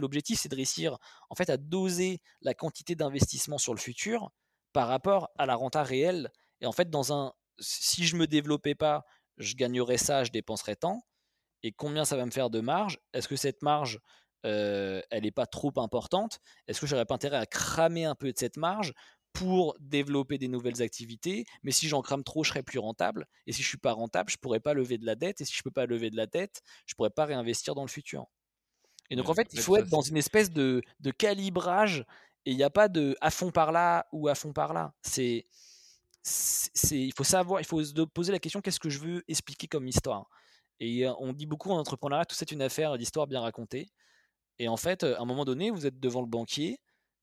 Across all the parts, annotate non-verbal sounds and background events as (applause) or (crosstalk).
L'objectif, c'est de réussir en fait à doser la quantité d'investissement sur le futur par rapport à la renta réelle. Et en fait, dans un, si je me développais pas, je gagnerais ça, je dépenserais tant. Et combien ça va me faire de marge? Est-ce que cette marge, euh, elle n'est pas trop importante? Est-ce que j'aurais pas intérêt à cramer un peu de cette marge pour développer des nouvelles activités? Mais si j'en crame trop, je serais plus rentable. Et si je suis pas rentable, je pourrais pas lever de la dette. Et si je peux pas lever de la dette, je pourrais pas réinvestir dans le futur. Et donc, en fait, il faut être dans une espèce de, de calibrage et il n'y a pas de à fond par là ou à fond par là. C'est, c'est, il faut savoir, il faut se poser la question qu'est-ce que je veux expliquer comme histoire? Et on dit beaucoup en entrepreneuriat, tout c'est une affaire d'histoire bien racontée. Et en fait, à un moment donné, vous êtes devant le banquier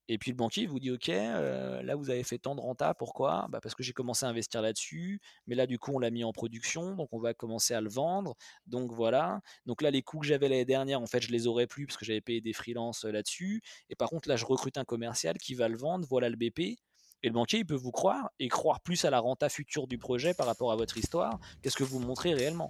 et puis le banquier vous dit ok, euh, là vous avez fait tant de renta, pourquoi? Bah Parce que j'ai commencé à investir là-dessus, mais là du coup on l'a mis en production, donc on va commencer à le vendre. Donc voilà. Donc là les coûts que j'avais l'année dernière, en fait je les aurais plus parce que j'avais payé des freelances euh, là-dessus. Et par contre là je recrute un commercial qui va le vendre, voilà le BP. Et le banquier il peut vous croire et croire plus à la renta future du projet par rapport à votre histoire qu'est-ce que vous montrez réellement.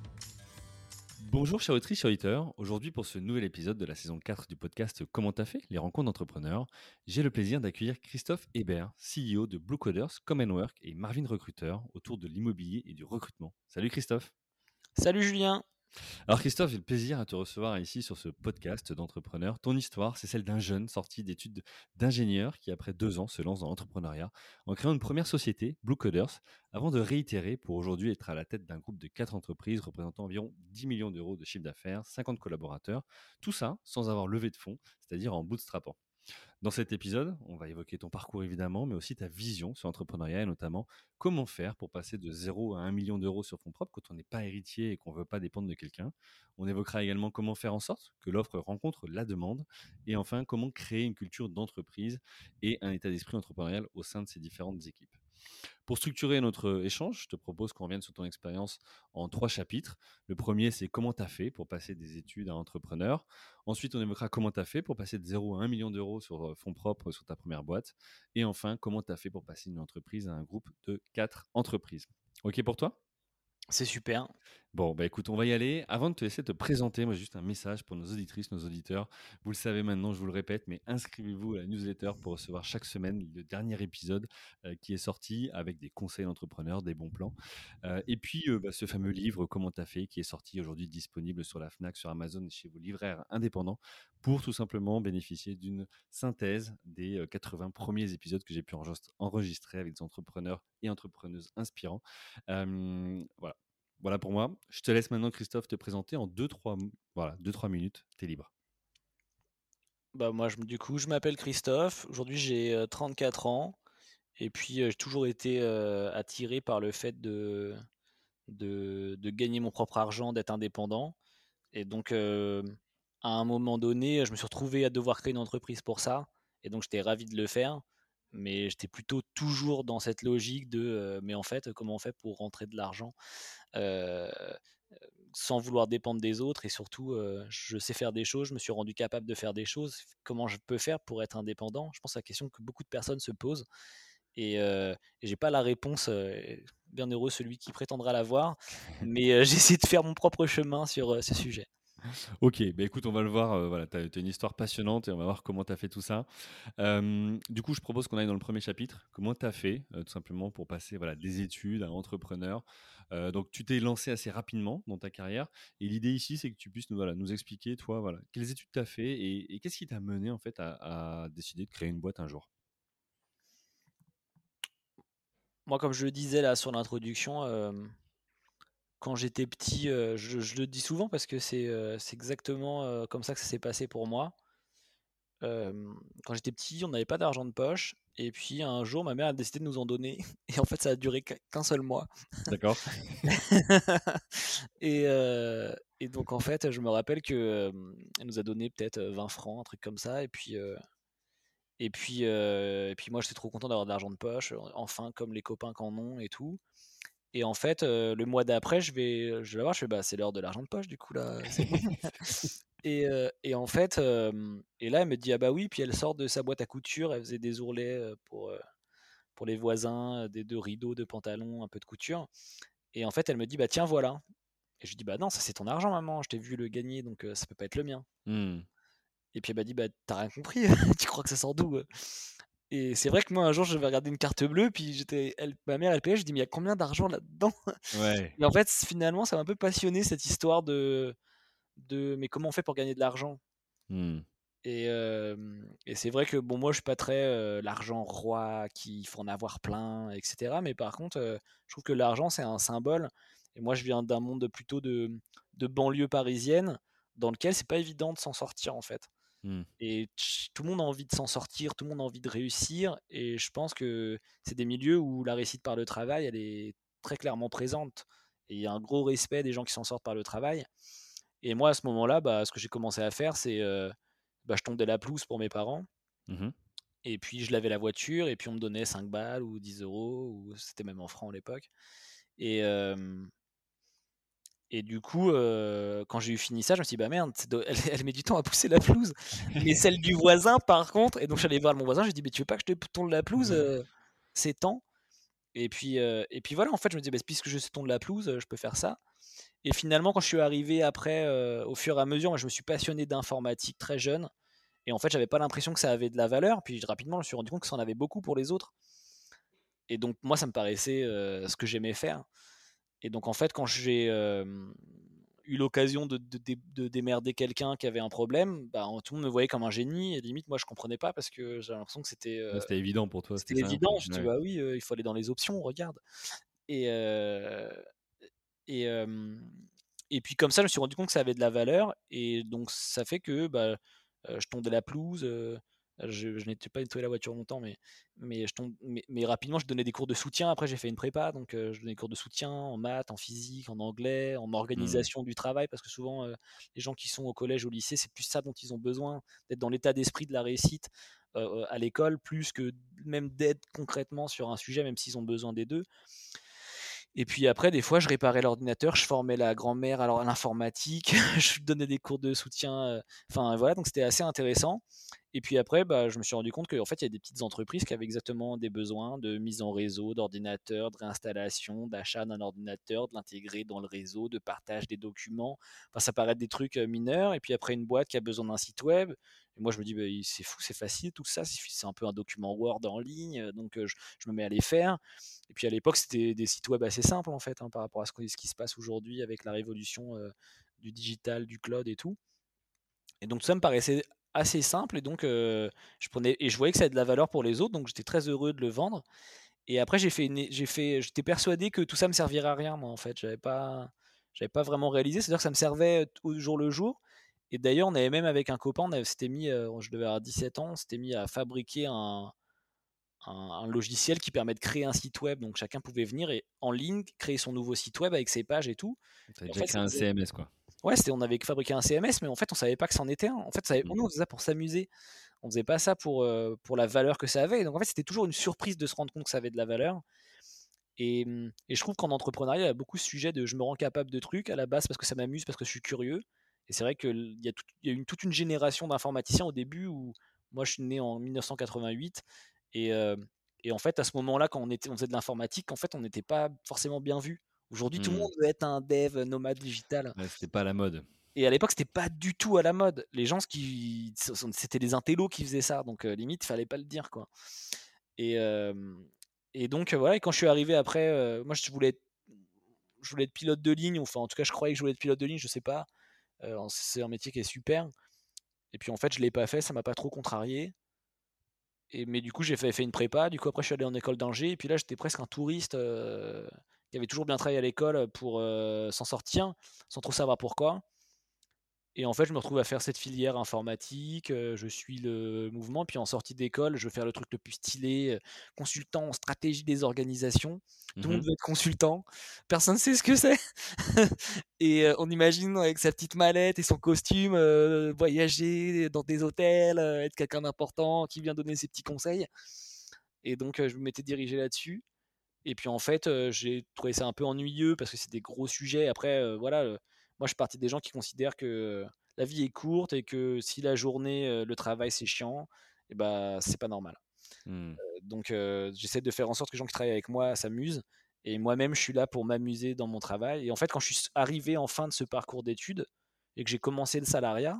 Bonjour chers autrices, chers auditeurs. Aujourd'hui pour ce nouvel épisode de la saison 4 du podcast Comment t'as fait? Les rencontres d'entrepreneurs, j'ai le plaisir d'accueillir Christophe Hébert, CEO de Blue Coders, Common Work et Marvin Recruteur autour de l'immobilier et du recrutement. Salut Christophe. Salut Julien. Alors Christophe, j'ai le plaisir à te recevoir ici sur ce podcast d'entrepreneur. Ton histoire, c'est celle d'un jeune sorti d'études d'ingénieur qui, après deux ans, se lance dans l'entrepreneuriat en créant une première société, Blue Coders, avant de réitérer pour aujourd'hui être à la tête d'un groupe de quatre entreprises représentant environ 10 millions d'euros de chiffre d'affaires, 50 collaborateurs, tout ça sans avoir levé de fonds, c'est-à-dire en bootstrapant. Dans cet épisode, on va évoquer ton parcours évidemment, mais aussi ta vision sur l'entrepreneuriat et notamment comment faire pour passer de 0 à 1 million d'euros sur fonds propres quand on n'est pas héritier et qu'on ne veut pas dépendre de quelqu'un. On évoquera également comment faire en sorte que l'offre rencontre la demande et enfin comment créer une culture d'entreprise et un état d'esprit entrepreneurial au sein de ces différentes équipes. Pour structurer notre échange, je te propose qu'on revienne sur ton expérience en trois chapitres. Le premier, c'est comment tu as fait pour passer des études à entrepreneur. Ensuite, on évoquera comment tu as fait pour passer de 0 à 1 million d'euros sur fonds propres sur ta première boîte. Et enfin, comment tu as fait pour passer d'une entreprise à un groupe de quatre entreprises. OK pour toi? C'est super. Bon, bah écoute, on va y aller. Avant de te laisser te présenter, moi, juste un message pour nos auditrices, nos auditeurs. Vous le savez maintenant, je vous le répète, mais inscrivez-vous à la newsletter pour recevoir chaque semaine le dernier épisode euh, qui est sorti avec des conseils d'entrepreneurs, des bons plans. Euh, et puis, euh, bah, ce fameux livre, Comment t'as fait, qui est sorti aujourd'hui disponible sur la Fnac, sur Amazon et chez vos livraires indépendants pour tout simplement bénéficier d'une synthèse des 80 premiers épisodes que j'ai pu enregistrer avec des entrepreneurs et entrepreneuses inspirants. voilà voilà pour moi. Je te laisse maintenant, Christophe, te présenter en 2-3 voilà, deux, trois minutes. Tu es libre. Bah moi, du coup, je m'appelle Christophe. Aujourd'hui, j'ai 34 ans. Et puis, j'ai toujours été attiré par le fait de, de, gagner mon propre argent, d'être indépendant. Et donc, à un moment donné, je me suis retrouvé à devoir créer une entreprise pour ça. Et donc, j'étais ravi de le faire mais j'étais plutôt toujours dans cette logique de mais en fait comment on fait pour rentrer de l'argent? Sans vouloir dépendre des autres et surtout je sais faire des choses, je me suis rendu capable de faire des choses, comment je peux faire pour être indépendant? Je pense que c'est la question que beaucoup de personnes se posent et, et j'ai pas la réponse, bien heureux celui qui prétendra l'avoir, mais (laughs) j'essaie de faire mon propre chemin sur ce sujet. Ok, bah écoute, on va le voir. voilà, tu as, une histoire passionnante et on va voir comment tu as fait tout ça. du coup, je propose qu'on aille dans le premier chapitre. Comment tu as fait, tout simplement, pour passer voilà, des études à entrepreneur? Donc, tu t'es lancé assez rapidement dans ta carrière. Et l'idée ici, c'est que tu puisses nous expliquer, toi, voilà, quelles études tu as fait et, qu'est-ce qui t'a mené en fait à, décider de créer une boîte un jour? Moi, comme je le disais là sur l'introduction, quand j'étais petit, je, je, le dis souvent parce que c'est exactement comme ça que ça s'est passé pour moi. quand j'étais petit, on n'avait pas d'argent de poche. Et puis un jour, ma mère a décidé de nous en donner. (laughs) Et en fait, ça a duré qu'un seul mois. D'accord. (laughs) et, et, donc, en fait, je me rappelle qu'elle nous a donné peut-être 20 francs, un truc comme ça. Et puis, et puis, et puis moi, j'étais trop content d'avoir de l'argent de poche. Enfin, comme les copains qu'en ont et tout. Et en fait, le mois d'après, je vais, je vais la voir, je fais, bah, c'est l'heure de l'argent de poche, du coup, là. (laughs) et, et, en fait, et là, elle me dit, ah bah oui, puis elle sort de sa boîte à couture, elle faisait des ourlets pour, pour les voisins, des deux rideaux, de pantalons, un peu de couture. Et en fait, elle me dit, bah tiens, voilà. Et je dis, bah non, ça c'est ton argent, maman, je t'ai vu le gagner, donc ça peut pas être le mien. Mmh. Et puis elle m'a dit, bah t'as rien compris, (laughs) tu crois que ça sort d'où et c'est vrai que moi, un jour, je vais regarder une carte bleue, puis j'étais, ma mère, elle payait, je dis, mais il y a combien d'argent là-dedans? Ouais. Et en fait, finalement, ça m'a un peu passionné cette histoire de, de mais comment on fait pour gagner de l'argent? Mmh. Et, et c'est vrai que bon, moi, je suis pas très l'argent roi, qu'il faut en avoir plein, etc. Mais par contre, je trouve que l'argent, c'est un symbole. Et moi, je viens d'un monde plutôt de, de banlieue parisienne, dans lequel c'est pas évident de s'en sortir en fait. Mmh. Et tout le monde a envie de s'en sortir, tout le monde a envie de réussir. Et je pense que c'est des milieux où la réussite par le travail, elle est très clairement présente. Et il y a un gros respect des gens qui s'en sortent par le travail. Et moi, à ce moment-là, bah, ce que j'ai commencé à faire, c'est bah, je tondais la pelouse pour mes parents. Mmh et puis je lavais la voiture, et puis on me donnait 5 balles ou 10 euros, ou c'était même en francs à l'époque. Et, et du coup, quand j'ai eu fini ça, je me suis dit, bah merde, (laughs) elle, met du temps à pousser la pelouse. Mais celle du voisin, par contre, et donc j'allais voir mon voisin, j'ai dit, mais tu veux pas que je te tonde la pelouse C'est temps. Et puis, et puis voilà, en fait, je me disais, bah, puisque je sais tondre la pelouse, je peux faire ça. Et finalement, quand je suis arrivé après, au fur et à mesure, moi, je me suis passionné d'informatique très jeune. Et en fait, j'avais pas l'impression que ça avait de la valeur. Puis rapidement, je me suis rendu compte que ça en avait beaucoup pour les autres. Et donc, moi, ça me paraissait ce que j'aimais faire. Et donc, en fait, quand j'ai eu l'occasion de, de, démerder quelqu'un qui avait un problème, bah, tout le monde me voyait comme un génie. Et limite, moi, je comprenais pas parce que j'avais l'impression que c'était. c'était évident pour toi. C'était évident. Je dis, bah oui, il faut aller dans les options, regarde. Et. et et puis comme ça, je me suis rendu compte que ça avait de la valeur, et donc ça fait que bah, je tondais la pelouse, je, n'étais pas nettoyé la voiture longtemps, mais, mais, je tombe, mais, rapidement, je donnais des cours de soutien. Après, j'ai fait une prépa, donc je donnais des cours de soutien en maths, en physique, en anglais, en mmh. organisation du travail, parce que souvent, les gens qui sont au collège, au lycée, c'est plus ça dont ils ont besoin, d'être dans l'état d'esprit de la réussite à l'école, plus que même d'aide concrètement sur un sujet, même s'ils ont besoin des deux. Et puis après, des fois, je réparais l'ordinateur, je formais la grand-mère à l'informatique, (laughs) je donnais des cours de soutien. Enfin, voilà, donc c'était assez intéressant. Et puis après, bah, je me suis rendu compte qu'en fait, il y a des petites entreprises qui avaient exactement des besoins de mise en réseau, d'ordinateur, de réinstallation, d'achat d'un ordinateur, de l'intégrer dans le réseau, de partage des documents. Enfin, ça paraît des trucs mineurs. Et puis après, une boîte qui a besoin d'un site web. Moi, je me dis, bah, c'est fou, c'est facile tout ça. C'est un peu un document Word en ligne. Donc, je, me mets à les faire. Et puis à l'époque, c'était des sites web assez simples, en fait, hein, par rapport à ce, qui se passe aujourd'hui avec la révolution du digital, du cloud et tout. Et donc, ça me paraissait assez simple et donc je prenais et je voyais que ça avait de la valeur pour les autres donc j'étais très heureux de le vendre et après j'ai fait j'étais persuadé que tout ça me servirait à rien moi en fait j'avais pas j'avais pas vraiment réalisé c'est à dire que ça me servait au jour le jour et d'ailleurs on avait même avec un copain on s'était mis je devais avoir 17 ans on s'était mis à fabriquer un, un, logiciel qui permet de créer un site web donc chacun pouvait venir et en ligne créer son nouveau site web avec ses pages et tout ça déjà créé un CMS quoi Ouais, on avait fabriqué un CMS, mais en fait, on savait pas que c'en était un. En fait, ça, mmh. nous, on faisait ça pour s'amuser. On faisait pas ça pour, pour la valeur que ça avait. Donc, en fait, c'était toujours une surprise de se rendre compte que ça avait de la valeur. Et, mmh, et je trouve qu'en entrepreneuriat, il y a beaucoup de sujets de je me rends capable de trucs à la base parce que ça m'amuse, parce que je suis curieux. Et c'est vrai qu'il y, a y a une, toute une génération d'informaticiens au début où moi, je suis né en 1988. Et, et en fait, à ce moment-là, quand on, était, on faisait de l'informatique, en fait, on n'était pas forcément bien vu. Aujourd'hui, tout le mmh. monde veut être un dev nomade digital. Ouais, c'était pas à la mode. Et à l'époque, c'était pas du tout à la mode. Les gens, qui, c'était des intellos qui faisaient ça, donc euh, limite, il fallait pas le dire, quoi. Et, et donc voilà. Et quand je suis arrivé après, moi, je voulais, être, je voulais être pilote de ligne. Enfin, en tout cas, je croyais que je voulais être pilote de ligne. Je sais pas. C'est un métier qui est super. Et puis en fait, je l'ai pas fait. Ça m'a pas trop contrarié. Mais du coup, j'ai fait, une prépa. Du coup, après, je suis allé en école d'ingé. Et puis là, j'étais presque un touriste qui avait toujours bien travaillé à l'école pour s'en sortir, sans trop savoir pourquoi. Et en fait, je me retrouve à faire cette filière informatique, je suis le mouvement, puis en sortie d'école, je veux faire le truc le plus stylé, consultant en stratégie des organisations. Tout le monde Mmh veut être consultant, personne ne sait ce que c'est. (laughs) et on imagine avec sa petite mallette et son costume, voyager dans des hôtels, être quelqu'un d'important qui vient donner ses petits conseils. Et donc, je me m'étais dirigé là-dessus. Et puis en fait, j'ai trouvé ça un peu ennuyeux parce que c'est des gros sujets. Après, voilà, moi je suis partie des gens qui considèrent que la vie est courte et que si la journée, le travail c'est chiant, et bah c'est pas normal. Mmh. donc j'essaie de faire en sorte que les gens qui travaillent avec moi s'amusent. Et moi-même, je suis là pour m'amuser dans mon travail. Et en fait, quand je suis arrivé en fin de ce parcours d'études et que j'ai commencé le salariat,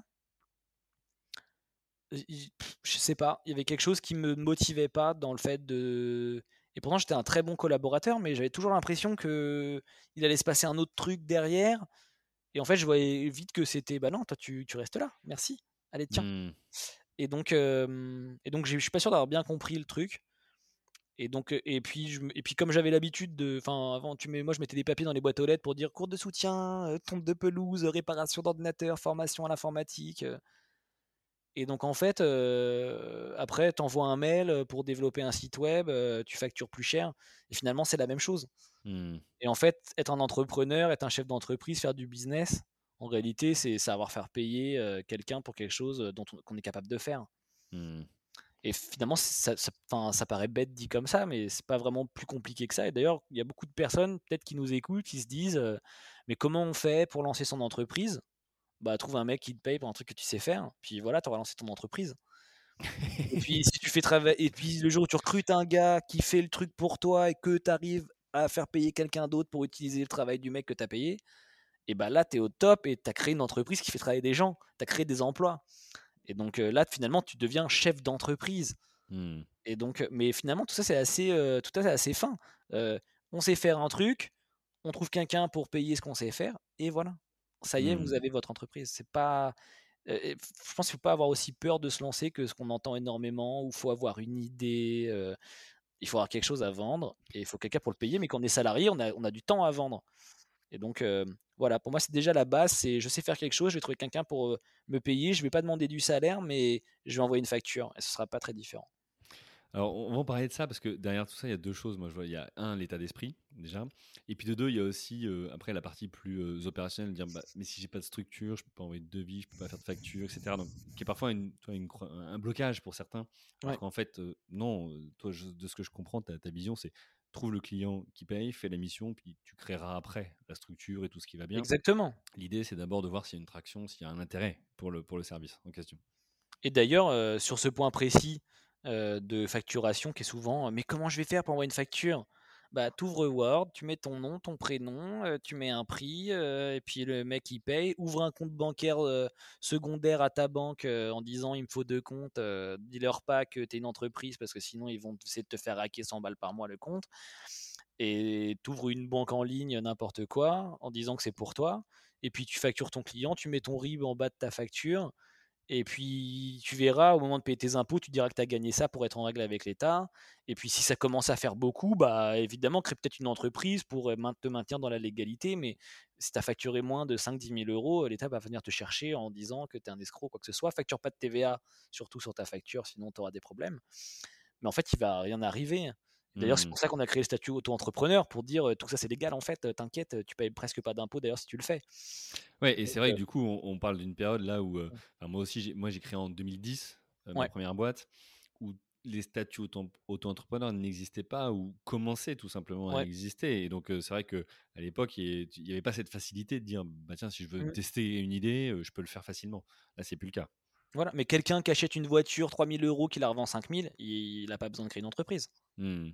je sais pas, il y avait quelque chose qui me motivait pas dans le fait de et pourtant, j'étais un très bon collaborateur, mais j'avais toujours l'impression que il allait se passer un autre truc derrière. Et en fait, je voyais vite que c'était bah non, toi tu, tu restes là, merci. Allez, tiens. Mmh. Et donc, euh, et donc, je suis pas sûr d'avoir bien compris le truc. Et donc, et puis, je, et puis comme j'avais l'habitude de, enfin, avant, tu mets, moi, je mettais des papiers dans les boîtes aux lettres pour dire cours de soutien, euh, tombe de pelouse, réparation d'ordinateur, formation à l'informatique. Et donc en fait, euh, après, tu envoies un mail pour développer un site web, euh, tu factures plus cher, et finalement c'est la même chose. Mmh. Et en fait, être un entrepreneur, être un chef d'entreprise, faire du business, en réalité, c'est savoir faire payer euh, quelqu'un pour quelque chose dont on, qu'on est capable de faire. Mmh. Et finalement, ça, ça, paraît bête dit comme ça, mais c'est pas vraiment plus compliqué que ça. Et d'ailleurs, il y a beaucoup de personnes, peut-être qui nous écoutent, qui se disent, mais comment on fait pour lancer son entreprise? Bah, trouve un mec qui te paye pour un truc que tu sais faire, puis voilà, tu auras lancé ton entreprise. et (laughs) puis si tu fais travailler, et puis le jour où tu recrutes un gars qui fait le truc pour toi et que tu arrives à faire payer quelqu'un d'autre pour utiliser le travail du mec que tu as payé, et bah là tu es au top et tu as créé une entreprise qui fait travailler des gens, tu as créé des emplois. Et donc euh, là finalement tu deviens chef d'entreprise. Mmh. Et donc, mais finalement tout ça c'est assez, euh, tout ça c'est assez fin. Euh, on sait faire un truc, on trouve quelqu'un pour payer ce qu'on sait faire, et voilà ça y est, vous Mmh. avez votre entreprise. C'est pas. euh, je pense qu'il faut pas avoir aussi peur de se lancer que ce qu'on entend énormément, où il faut avoir une idée, euh, il faut avoir quelque chose à vendre, et il faut quelqu'un pour le payer, mais quand on est salarié, on a, on a du temps à vendre. Et donc, euh, voilà, pour moi, c'est déjà la base, c'est je sais faire quelque chose, je vais trouver quelqu'un pour me payer, je vais pas demander du salaire, mais je vais envoyer une facture, et ce sera pas très différent. Alors, on va en parler de ça parce que derrière tout ça, il y a deux choses. Moi, je vois, il y a un, l'état d'esprit, déjà. Et puis de deux, il y a aussi, euh, après, la partie plus euh, opérationnelle, dire, bah, mais si j'ai pas de structure, je peux pas envoyer de devis, je peux pas faire de facture, etc. Donc, qui est parfois une, toi, une, un blocage pour certains. Alors Ouais. qu'en fait, euh, non, toi, je- de ce que je comprends, ta, ta vision, c'est trouve le client qui paye, fais la mission, puis tu créeras après la structure et tout ce qui va bien. Exactement. L'idée, c'est d'abord de voir s'il y a une traction, s'il y a un intérêt pour le, pour le service en question. Et d'ailleurs, euh, sur ce point précis euh, de facturation qui est souvent, mais comment je vais faire pour envoyer une facture? Bah, tu ouvres Word, tu mets ton nom, ton prénom, euh, tu mets un prix, euh, et puis le mec il paye. Ouvre un compte bancaire secondaire à ta banque en disant il me faut deux comptes. Dis-leur pas que tu es une entreprise parce que sinon ils vont essayer de te faire hacker 100 balles par mois le compte. Et tu ouvres une banque en ligne, n'importe quoi, en disant que c'est pour toi. Et puis tu factures ton client, tu mets ton RIB en bas de ta facture. Et puis, tu verras, au moment de payer tes impôts, tu diras que tu as gagné ça pour être en règle avec l'État. Et puis, si ça commence à faire beaucoup, bah, évidemment, crée peut-être une entreprise pour te maintenir dans la légalité. Mais si tu as facturé moins de 5-10 000 euros, l'État va venir te chercher en disant que tu es un escroc, quoi que ce soit. Facture pas de TVA, surtout sur ta facture, sinon tu auras des problèmes. Mais en fait, il va rien arriver. D'ailleurs, c'est Mmh. pour ça qu'on a créé le statut auto-entrepreneur, pour dire tout ça c'est légal en fait, t'inquiète, tu payes presque pas d'impôts d'ailleurs si tu le fais. Ouais, et c'est vrai que du coup, on, on parle d'une période là où, euh, enfin, moi aussi, j'ai- moi j'ai créé en 2010 euh, ma Ouais. première boîte, où les statuts auto- auto-entrepreneurs n'existaient pas ou commençaient tout simplement à exister. Et donc, c'est vrai que à l'époque, il n'y avait pas cette facilité de dire, bah tiens, si je veux Mm. tester une idée, je peux le faire facilement. Là, c'est plus le cas. Voilà, mais quelqu'un qui achète une voiture 3000 euros, qui la revend 5000, il n'a pas besoin de créer une entreprise. Hmm.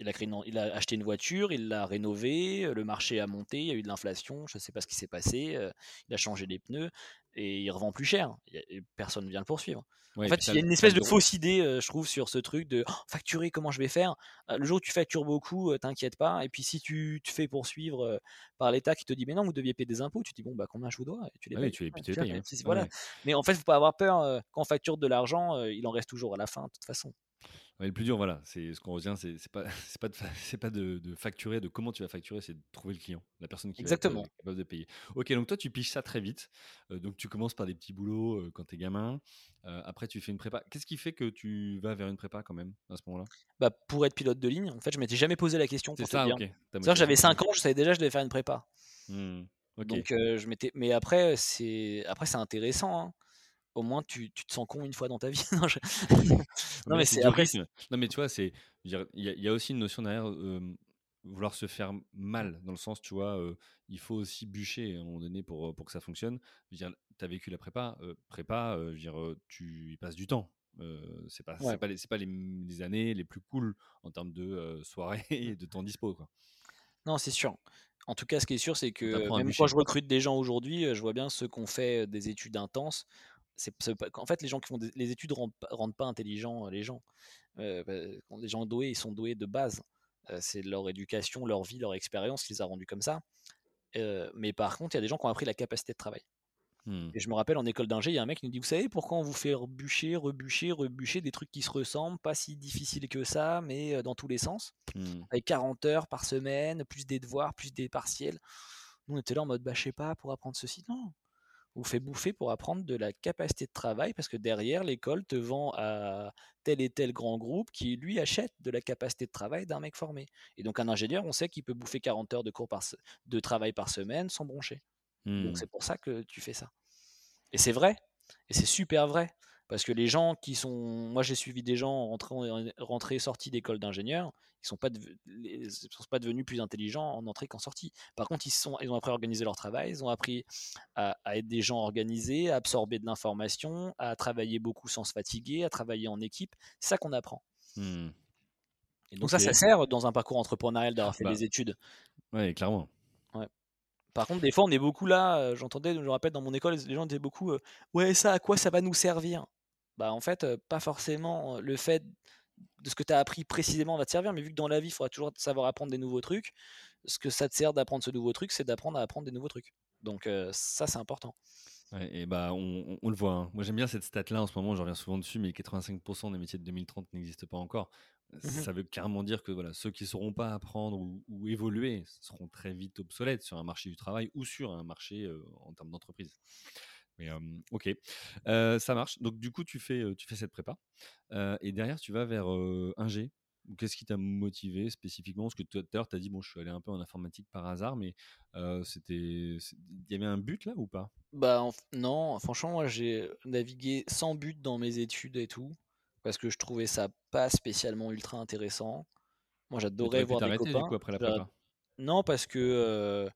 Il a, créé une- il a acheté une voiture, il l'a rénovée, euh, le marché a monté, il y a eu de l'inflation, je ne sais pas ce qui s'est passé, euh, il a changé les pneus et il revend plus cher. Il et personne ne vient le poursuivre. Ouais, en fait, il y a une espèce de fausse idée, euh, je trouve, sur ce truc de Oh, facturer, comment je vais faire? Euh, Le jour où tu factures beaucoup, euh, t'inquiète pas. Et puis si tu te fais poursuivre euh, par l'État qui te dit mais non, vous deviez payer des impôts, tu te dis bon bah combien je vous dois? Et tu les Ah payes. tu les, payes. hein. si- voilà. ouais. Mais en fait, faut pas avoir peur. quand on facture de l'argent, il en reste toujours à la fin, de toute façon. Le plus dur, voilà, c'est ce qu'on retient, c'est pas (laughs) c'est pas de c'est pas de, de facturer, de comment tu vas facturer, c'est de trouver le client, la personne qui va être Exactement. capable de payer. Ok, donc toi tu piches ça très vite. donc tu commences par des petits boulots quand t'es gamin. après tu fais une prépa. Qu'est-ce qui fait que tu vas vers une prépa quand même à ce moment-là? Bah pour être pilote de ligne, en fait, je m'étais jamais posé la question. C'est ça, ok. J'avais 5 ans, je savais déjà que je devais faire une prépa. Mmh, donc je m'étais. Mais après c'est après c'est intéressant. Hein au moins tu, tu, te sens con une fois dans ta vie. (laughs) (laughs) non, mais c'est après. Non, mais tu vois, c'est il y, a aussi une notion derrière vouloir se faire mal dans le sens, tu vois, il faut aussi bûcher à un moment donné pour, pour que ça fonctionne. Tu as vécu la prépa, prépa, je veux dire, tu y passes du temps. c'est pas, c'est pas, les, pas les, années les plus cool en termes de soirée (laughs) et de temps dispo. Quoi. Non, c'est sûr. En tout cas, ce qui est sûr, c'est que même quand je recrute des gens aujourd'hui, je vois bien ceux qui ont fait des études intenses en fait, les gens qui font les études rendent, rendent pas intelligents les gens. Euh, bah, les gens doués, ils sont doués de base. c'est leur éducation, leur vie, leur expérience qui les a rendus comme ça. mais par contre, il y a des gens qui ont appris la capacité de travail. Mmh. Et je me rappelle en école d'ingé, il y a un mec qui nous dit Vous savez pourquoi on vous fait rebûcher, rebûcher, rebûcher des trucs qui se ressemblent, pas si difficiles que ça, mais dans tous les sens, mmh. avec 40 heures par semaine, plus des devoirs, plus des partiels. Nous, on était là en mode Bah, je sais pas, pour apprendre ceci. Non, vous fait bouffer pour apprendre de la capacité de travail parce que derrière l'école te vend à tel et tel grand groupe qui lui achète de la capacité de travail d'un mec formé. Et donc un ingénieur, on sait qu'il peut bouffer 40 heures de cours par, de travail par semaine sans broncher. Donc mmh. c'est pour ça que tu fais ça. Et c'est vrai, et c'est super vrai. Parce que les gens qui sont. Moi, j'ai suivi des gens rentrés, rentrés sortis d'école d'ingénieur. Ils ne sont, pas sont pas devenus plus intelligents en entrée qu'en sortie. Par contre, ils, sont, ils ont appris à organiser leur travail. Ils ont appris à, être des gens organisés, à absorber de l'information, à travailler beaucoup sans se fatiguer, à travailler en équipe. C'est ça qu'on apprend. Mmh. Et donc, ça, ça sert dans un parcours entrepreneurial d'avoir fait bah des études. Oui, clairement. Par contre, des fois, on est beaucoup là. J'entendais, je me rappelle, dans mon école, les gens disaient beaucoup Ouais, ça, à quoi ça va nous servir? Bah, en fait, pas forcément le fait de ce que tu as appris précisément va te servir, mais vu que dans la vie, il faudra toujours savoir apprendre des nouveaux trucs, ce que ça te sert d'apprendre ce nouveau truc, c'est d'apprendre à apprendre des nouveaux trucs. Donc ça, c'est important. et bah on, le voit. Hein. Moi, j'aime bien cette stat-là en ce moment. Je reviens souvent dessus, mais 85% des métiers de 2030 n'existent pas encore. Mmh ça veut carrément dire que voilà, ceux qui ne sauront pas apprendre ou, évoluer seront très vite obsolètes sur un marché du travail ou sur un marché en termes d'entreprise ok, ça marche. Donc du coup, tu fais, tu fais cette prépa et derrière, tu vas vers un G. Qu'est-ce qui t'a motivé spécifiquement? Parce que tout à l'heure, tu as dit, bon, je suis allé un peu en informatique par hasard, mais c'était, il y avait un but là ou pas? Bah non, franchement, moi j'ai navigué sans but dans mes études et tout, parce que je trouvais ça pas spécialement ultra intéressant. Moi, j'adorais voir des copains. Du coup, après la prépa? non, parce que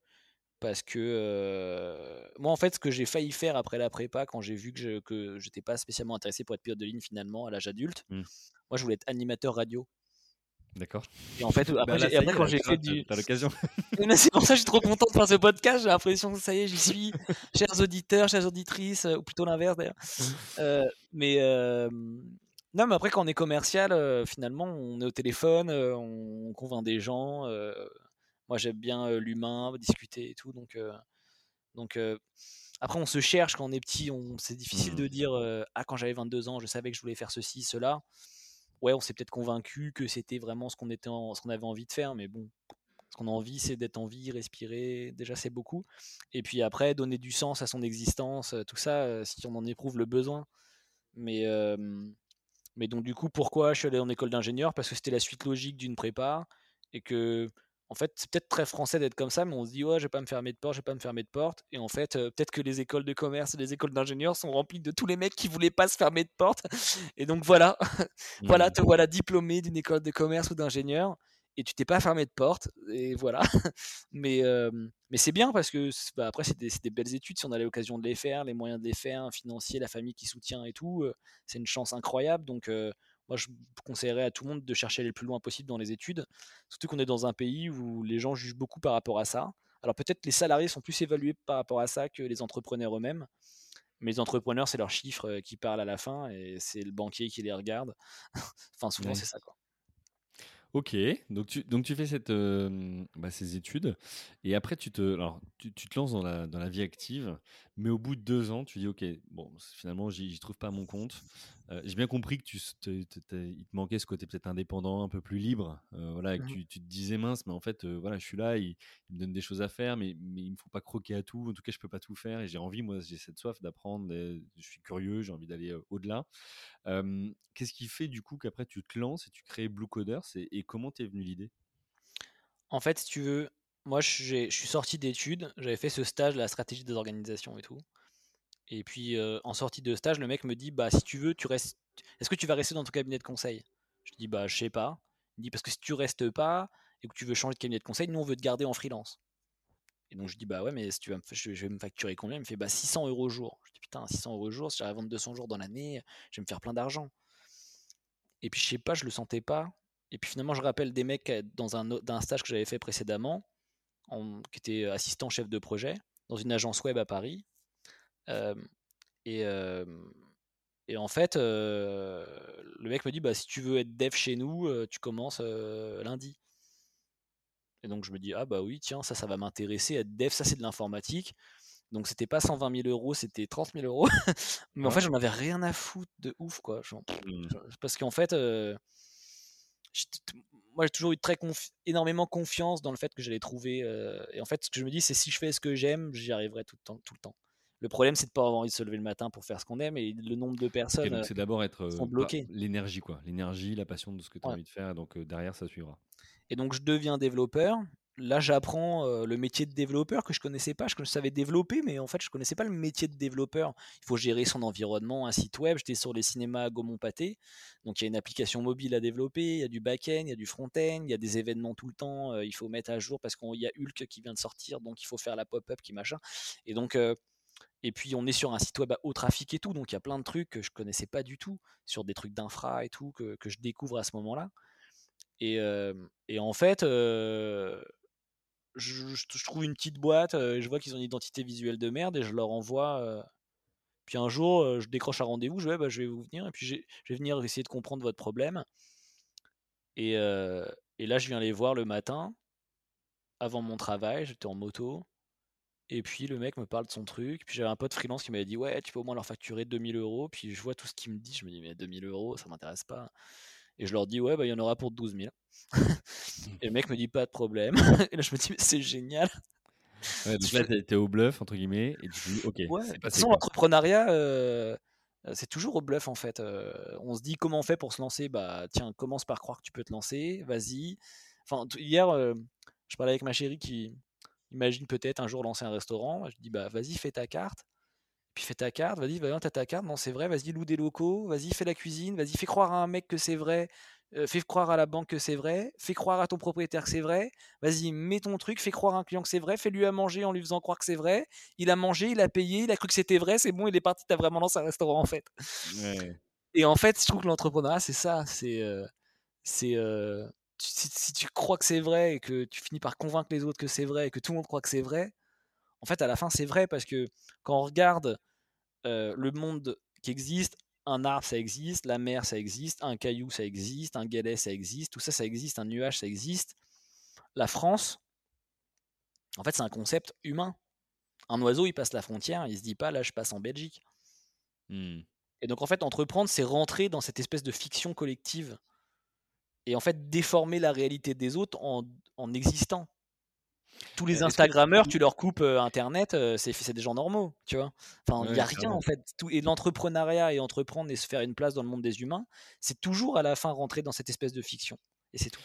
parce que moi en fait ce que j'ai failli faire après la prépa quand j'ai vu que je que j'étais pas spécialement intéressé pour être pilote de ligne finalement à l'âge adulte mmh. moi je voulais être animateur radio D'accord. Et en fait, bah après, quand j'ai fait du. T'as l'occasion. (laughs) c'est pour ça que je suis trop content de faire ce podcast. J'ai l'impression que ça y est, j'y suis. chers auditeurs, chères auditrices, ou plutôt l'inverse d'ailleurs. Mmh. (laughs) mais. Non, mais après, quand on est commercial, finalement, on est au téléphone, on convainc des gens moi, j'aime bien l'humain, discuter et tout. Donc, donc après, on se cherche quand on est petit. On, c'est difficile mmh. de dire Ah, quand j'avais 22 ans, je savais que je voulais faire ceci, cela. Ouais, on s'est peut-être convaincu que c'était vraiment ce qu'on, était ce qu'on avait envie de faire, mais bon, ce qu'on a envie, c'est d'être en vie, respirer. Déjà, c'est beaucoup. Et puis après, donner du sens à son existence, tout ça, si on en éprouve le besoin. Mais, mais donc, du coup, pourquoi je suis allé en école d'ingénieur? Parce que c'était la suite logique d'une prépa et que en fait, c'est peut-être très français d'être comme ça, mais on se dit, ouais, je vais pas me fermer de porte, je vais pas me fermer de porte. Et en fait, euh, peut-être que les écoles de commerce et les écoles d'ingénieurs sont remplies de tous les mecs qui voulaient pas se fermer de porte. (laughs) Et donc voilà, (laughs) voilà, te mmh. voilà diplômé d'une école de commerce ou d'ingénieur et tu t'es pas fermé de porte. Et voilà. (laughs) mais mais c'est bien parce que bah, après, c'est des, belles études. Si on a l'occasion de les faire, les moyens de les faire, un financier, la famille qui soutient et tout, euh, c'est une chance incroyable. Donc moi, je conseillerais à tout le monde de chercher à aller le plus loin possible dans les études. Surtout qu'on est dans un pays où les gens jugent beaucoup par rapport à ça. Alors peut-être les salariés sont plus évalués par rapport à ça que les entrepreneurs eux-mêmes. Mais les entrepreneurs, c'est leurs chiffres euh, qui parlent à la fin et c'est le banquier qui les regarde. (laughs) enfin, souvent, c'est ça. Quoi. Ok, donc tu, donc tu fais cette, bah, ces études et après tu te, alors, tu, tu, te lances dans la, dans la vie active, Mais au bout de deux ans, tu dis, OK, bon, finalement, j'y trouve pas mon compte. Euh, j'ai bien compris que tu il te manquait ce côté peut-être indépendant, un peu plus libre. Euh, voilà, que mmh tu, tu, te disais mince, mais en fait, euh, voilà, je suis là, il, me donne des choses à faire, mais, mais il me faut pas croquer à tout. En tout cas, je peux pas tout faire et j'ai envie, moi, j'ai cette soif d'apprendre. Je suis curieux, j'ai envie d'aller au-delà. Qu'est-ce qui fait du coup qu'après tu te lances et tu crées Blue Coders et, et comment t'es venu l'idée? En fait, si tu veux, moi, je suis sorti d'études, j'avais fait ce stage la stratégie des organisations et tout. Et puis, en sortie de stage, le mec me dit Bah, si tu veux, tu restes. Est-ce que tu vas rester dans ton cabinet de conseil? Je dis Bah, je sais pas. Il me dit Parce que si tu restes pas et que tu veux changer de cabinet de conseil, nous, on veut te garder en freelance. Et donc, je dis Bah, ouais, mais si tu vas me... je vais me facturer combien? Il me fait Bah, 600 euros jour. Je dis Putain, 600 euros jour, si j'arrive à vendre 200 jours dans l'année, je vais me faire plein d'argent. Et puis, je sais pas, je le sentais pas. Et puis, finalement, je rappelle des mecs dans un, un stage que j'avais fait précédemment qui était assistant chef de projet dans une agence web à Paris. et, et, en fait, le mec me dit bah, si tu veux être dev chez nous, tu commences lundi. Et donc je me dis ah bah oui, tiens, ça, ça va m'intéresser. Être dev, ça c'est de l'informatique. Donc c'était pas 120 000 euros, c'était 30 000 euros. (laughs) Mais en fait, j'en avais rien à foutre de ouf, quoi. Mmh. parce qu'en fait, moi j'ai toujours eu très énormément confiance dans le fait que j'allais trouver. Euh, et en fait, ce que je me dis, c'est si je fais ce que j'aime, j'y arriverai tout le temps. Tout le, temps. le problème, c'est de pas avoir envie de se lever le matin pour faire ce qu'on aime et le nombre de personnes. c'est d'abord être euh, l'énergie, quoi. L'énergie, la passion de ce que tu as envie de faire. Donc euh, derrière, ça suivra. Et donc je deviens développeur là j'apprends le métier de développeur que je connaissais pas. Je savais développer, mais en fait je connaissais pas le métier de développeur. Il faut gérer son environnement, un site web. J'étais sur les cinémas à Gaumont-Pâté, donc il y a une application mobile à développer, il y a du back-end, il y a du front-end, il y a des événements tout le temps. il faut mettre à jour parce qu'il y a Hulk qui vient de sortir, donc il faut faire la pop-up qui machin. Et donc et puis on est sur un site web à haut trafic et tout, donc il y a plein de trucs que je connaissais pas du tout, sur des trucs d'infra et tout que, je découvre à ce moment-là. Et, en fait, je, trouve une petite boîte, euh, je vois qu'ils ont une identité visuelle de merde et je leur envoie. Euh, puis un jour, euh, je décroche un rendez-vous, je, bah, je vais vous venir et puis je vais venir essayer de comprendre votre problème. Et, et, là, je viens les voir le matin, avant mon travail, j'étais en moto. Et puis le mec me parle de son truc. Puis j'avais un pote freelance qui m'avait dit Ouais, tu peux au moins leur facturer 2000 euros. Puis je vois tout ce qu'il me dit. Je me dis Mais 2000 euros, ça m'intéresse pas. Et je leur dis, ouais, bah, il y en aura pour 12 000. (laughs) et le mec me dit, pas de problème. (laughs) et là, je me dis, mais c'est génial. Ouais, donc là, t'es au bluff, entre guillemets, et tu dis, ok. Ouais, de toute façon, l'entrepreneuriat, euh, c'est toujours au bluff, en fait. Euh, on se dit, comment on fait pour se lancer? Bah, tiens, commence par croire que tu peux te lancer, vas-y. Enfin, hier, euh, je parlais avec ma chérie qui imagine peut-être un jour lancer un restaurant. Je dis, bah, vas-y, fais ta carte puis fais ta carte, vas-y, vas t'as ta carte, non, c'est vrai, vas-y, loue des locaux, vas-y, fais la cuisine, vas-y, fais croire à un mec que c'est vrai, euh, fais croire à la banque que c'est vrai, fais croire à ton propriétaire que c'est vrai, vas-y, mets ton truc, fais croire à un client que c'est vrai, fais-lui à manger en lui faisant croire que c'est vrai, il a mangé, il a payé, il a cru que c'était vrai, c'est bon, il est parti, t'as vraiment lancé un restaurant en fait. Et en fait, je trouve que l'entrepreneuriat, c'est ça, c'est. Euh, c'est euh, si, si, tu crois que c'est vrai et que tu finis par convaincre les autres que c'est vrai et que tout le monde croit que c'est vrai, en fait, à la fin, c'est vrai parce que quand on regarde le monde qui existe, un arbre, ça existe, la mer, ça existe, un caillou, ça existe, un galet, ça existe, tout ça, ça existe, un nuage, ça existe. La France, en fait, c'est un concept humain. Un oiseau, il passe la frontière, il se dit pas, là, je passe en Belgique. Mmh. Et donc, en fait, entreprendre, c'est rentrer dans cette espèce de fiction collective et en fait déformer la réalité des autres en existant tous les Instagrammeurs, tu leur coupes Internet, c'est des gens normaux, tu vois. Enfin, il n'y a rien en fait. et l'entrepreneuriat et entreprendre et se faire une place dans le monde des humains, c'est toujours à la fin rentrer dans cette espèce de fiction. Et c'est tout.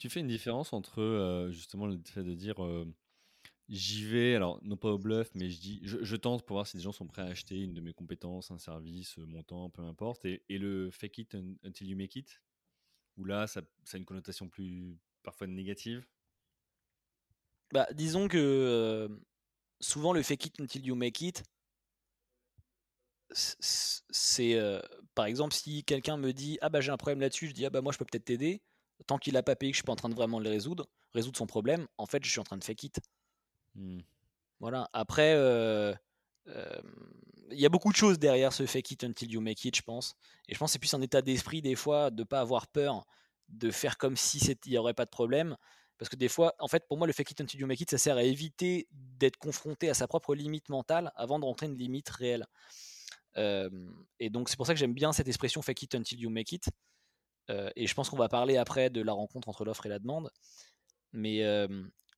Tu fais une différence entre justement le fait de dire j'y vais, alors non pas au bluff, mais je dis je, tente pour voir si des gens sont prêts à acheter une de mes compétences, un service, mon temps, peu importe, et, le fake it until you make it, où là ça, ça a une connotation plus parfois négative? Bah, disons que souvent le fake it until you make it, c'est par exemple si quelqu'un me dit ah bah j'ai un problème là-dessus, je dis ah bah moi je peux peut-être t'aider. Tant qu'il a pas payé que je suis pas en train de vraiment le résoudre, résoudre son problème, en fait je suis en train de fake it. Mmh. Voilà. Après, il y a beaucoup de choses derrière ce fake it until you make it, je pense. Et je pense que c'est plus un état d'esprit des fois de pas avoir peur de faire comme si il n'y aurait pas de problème Parce que des fois, en fait, pour moi, le fake it until you make it, ça sert à éviter d'être confronté à sa propre limite mentale avant de rentrer une limite réelle. et donc, c'est pour ça que j'aime bien cette expression fake it until you make it. et je pense qu'on va parler après de la rencontre entre l'offre et la demande. Mais,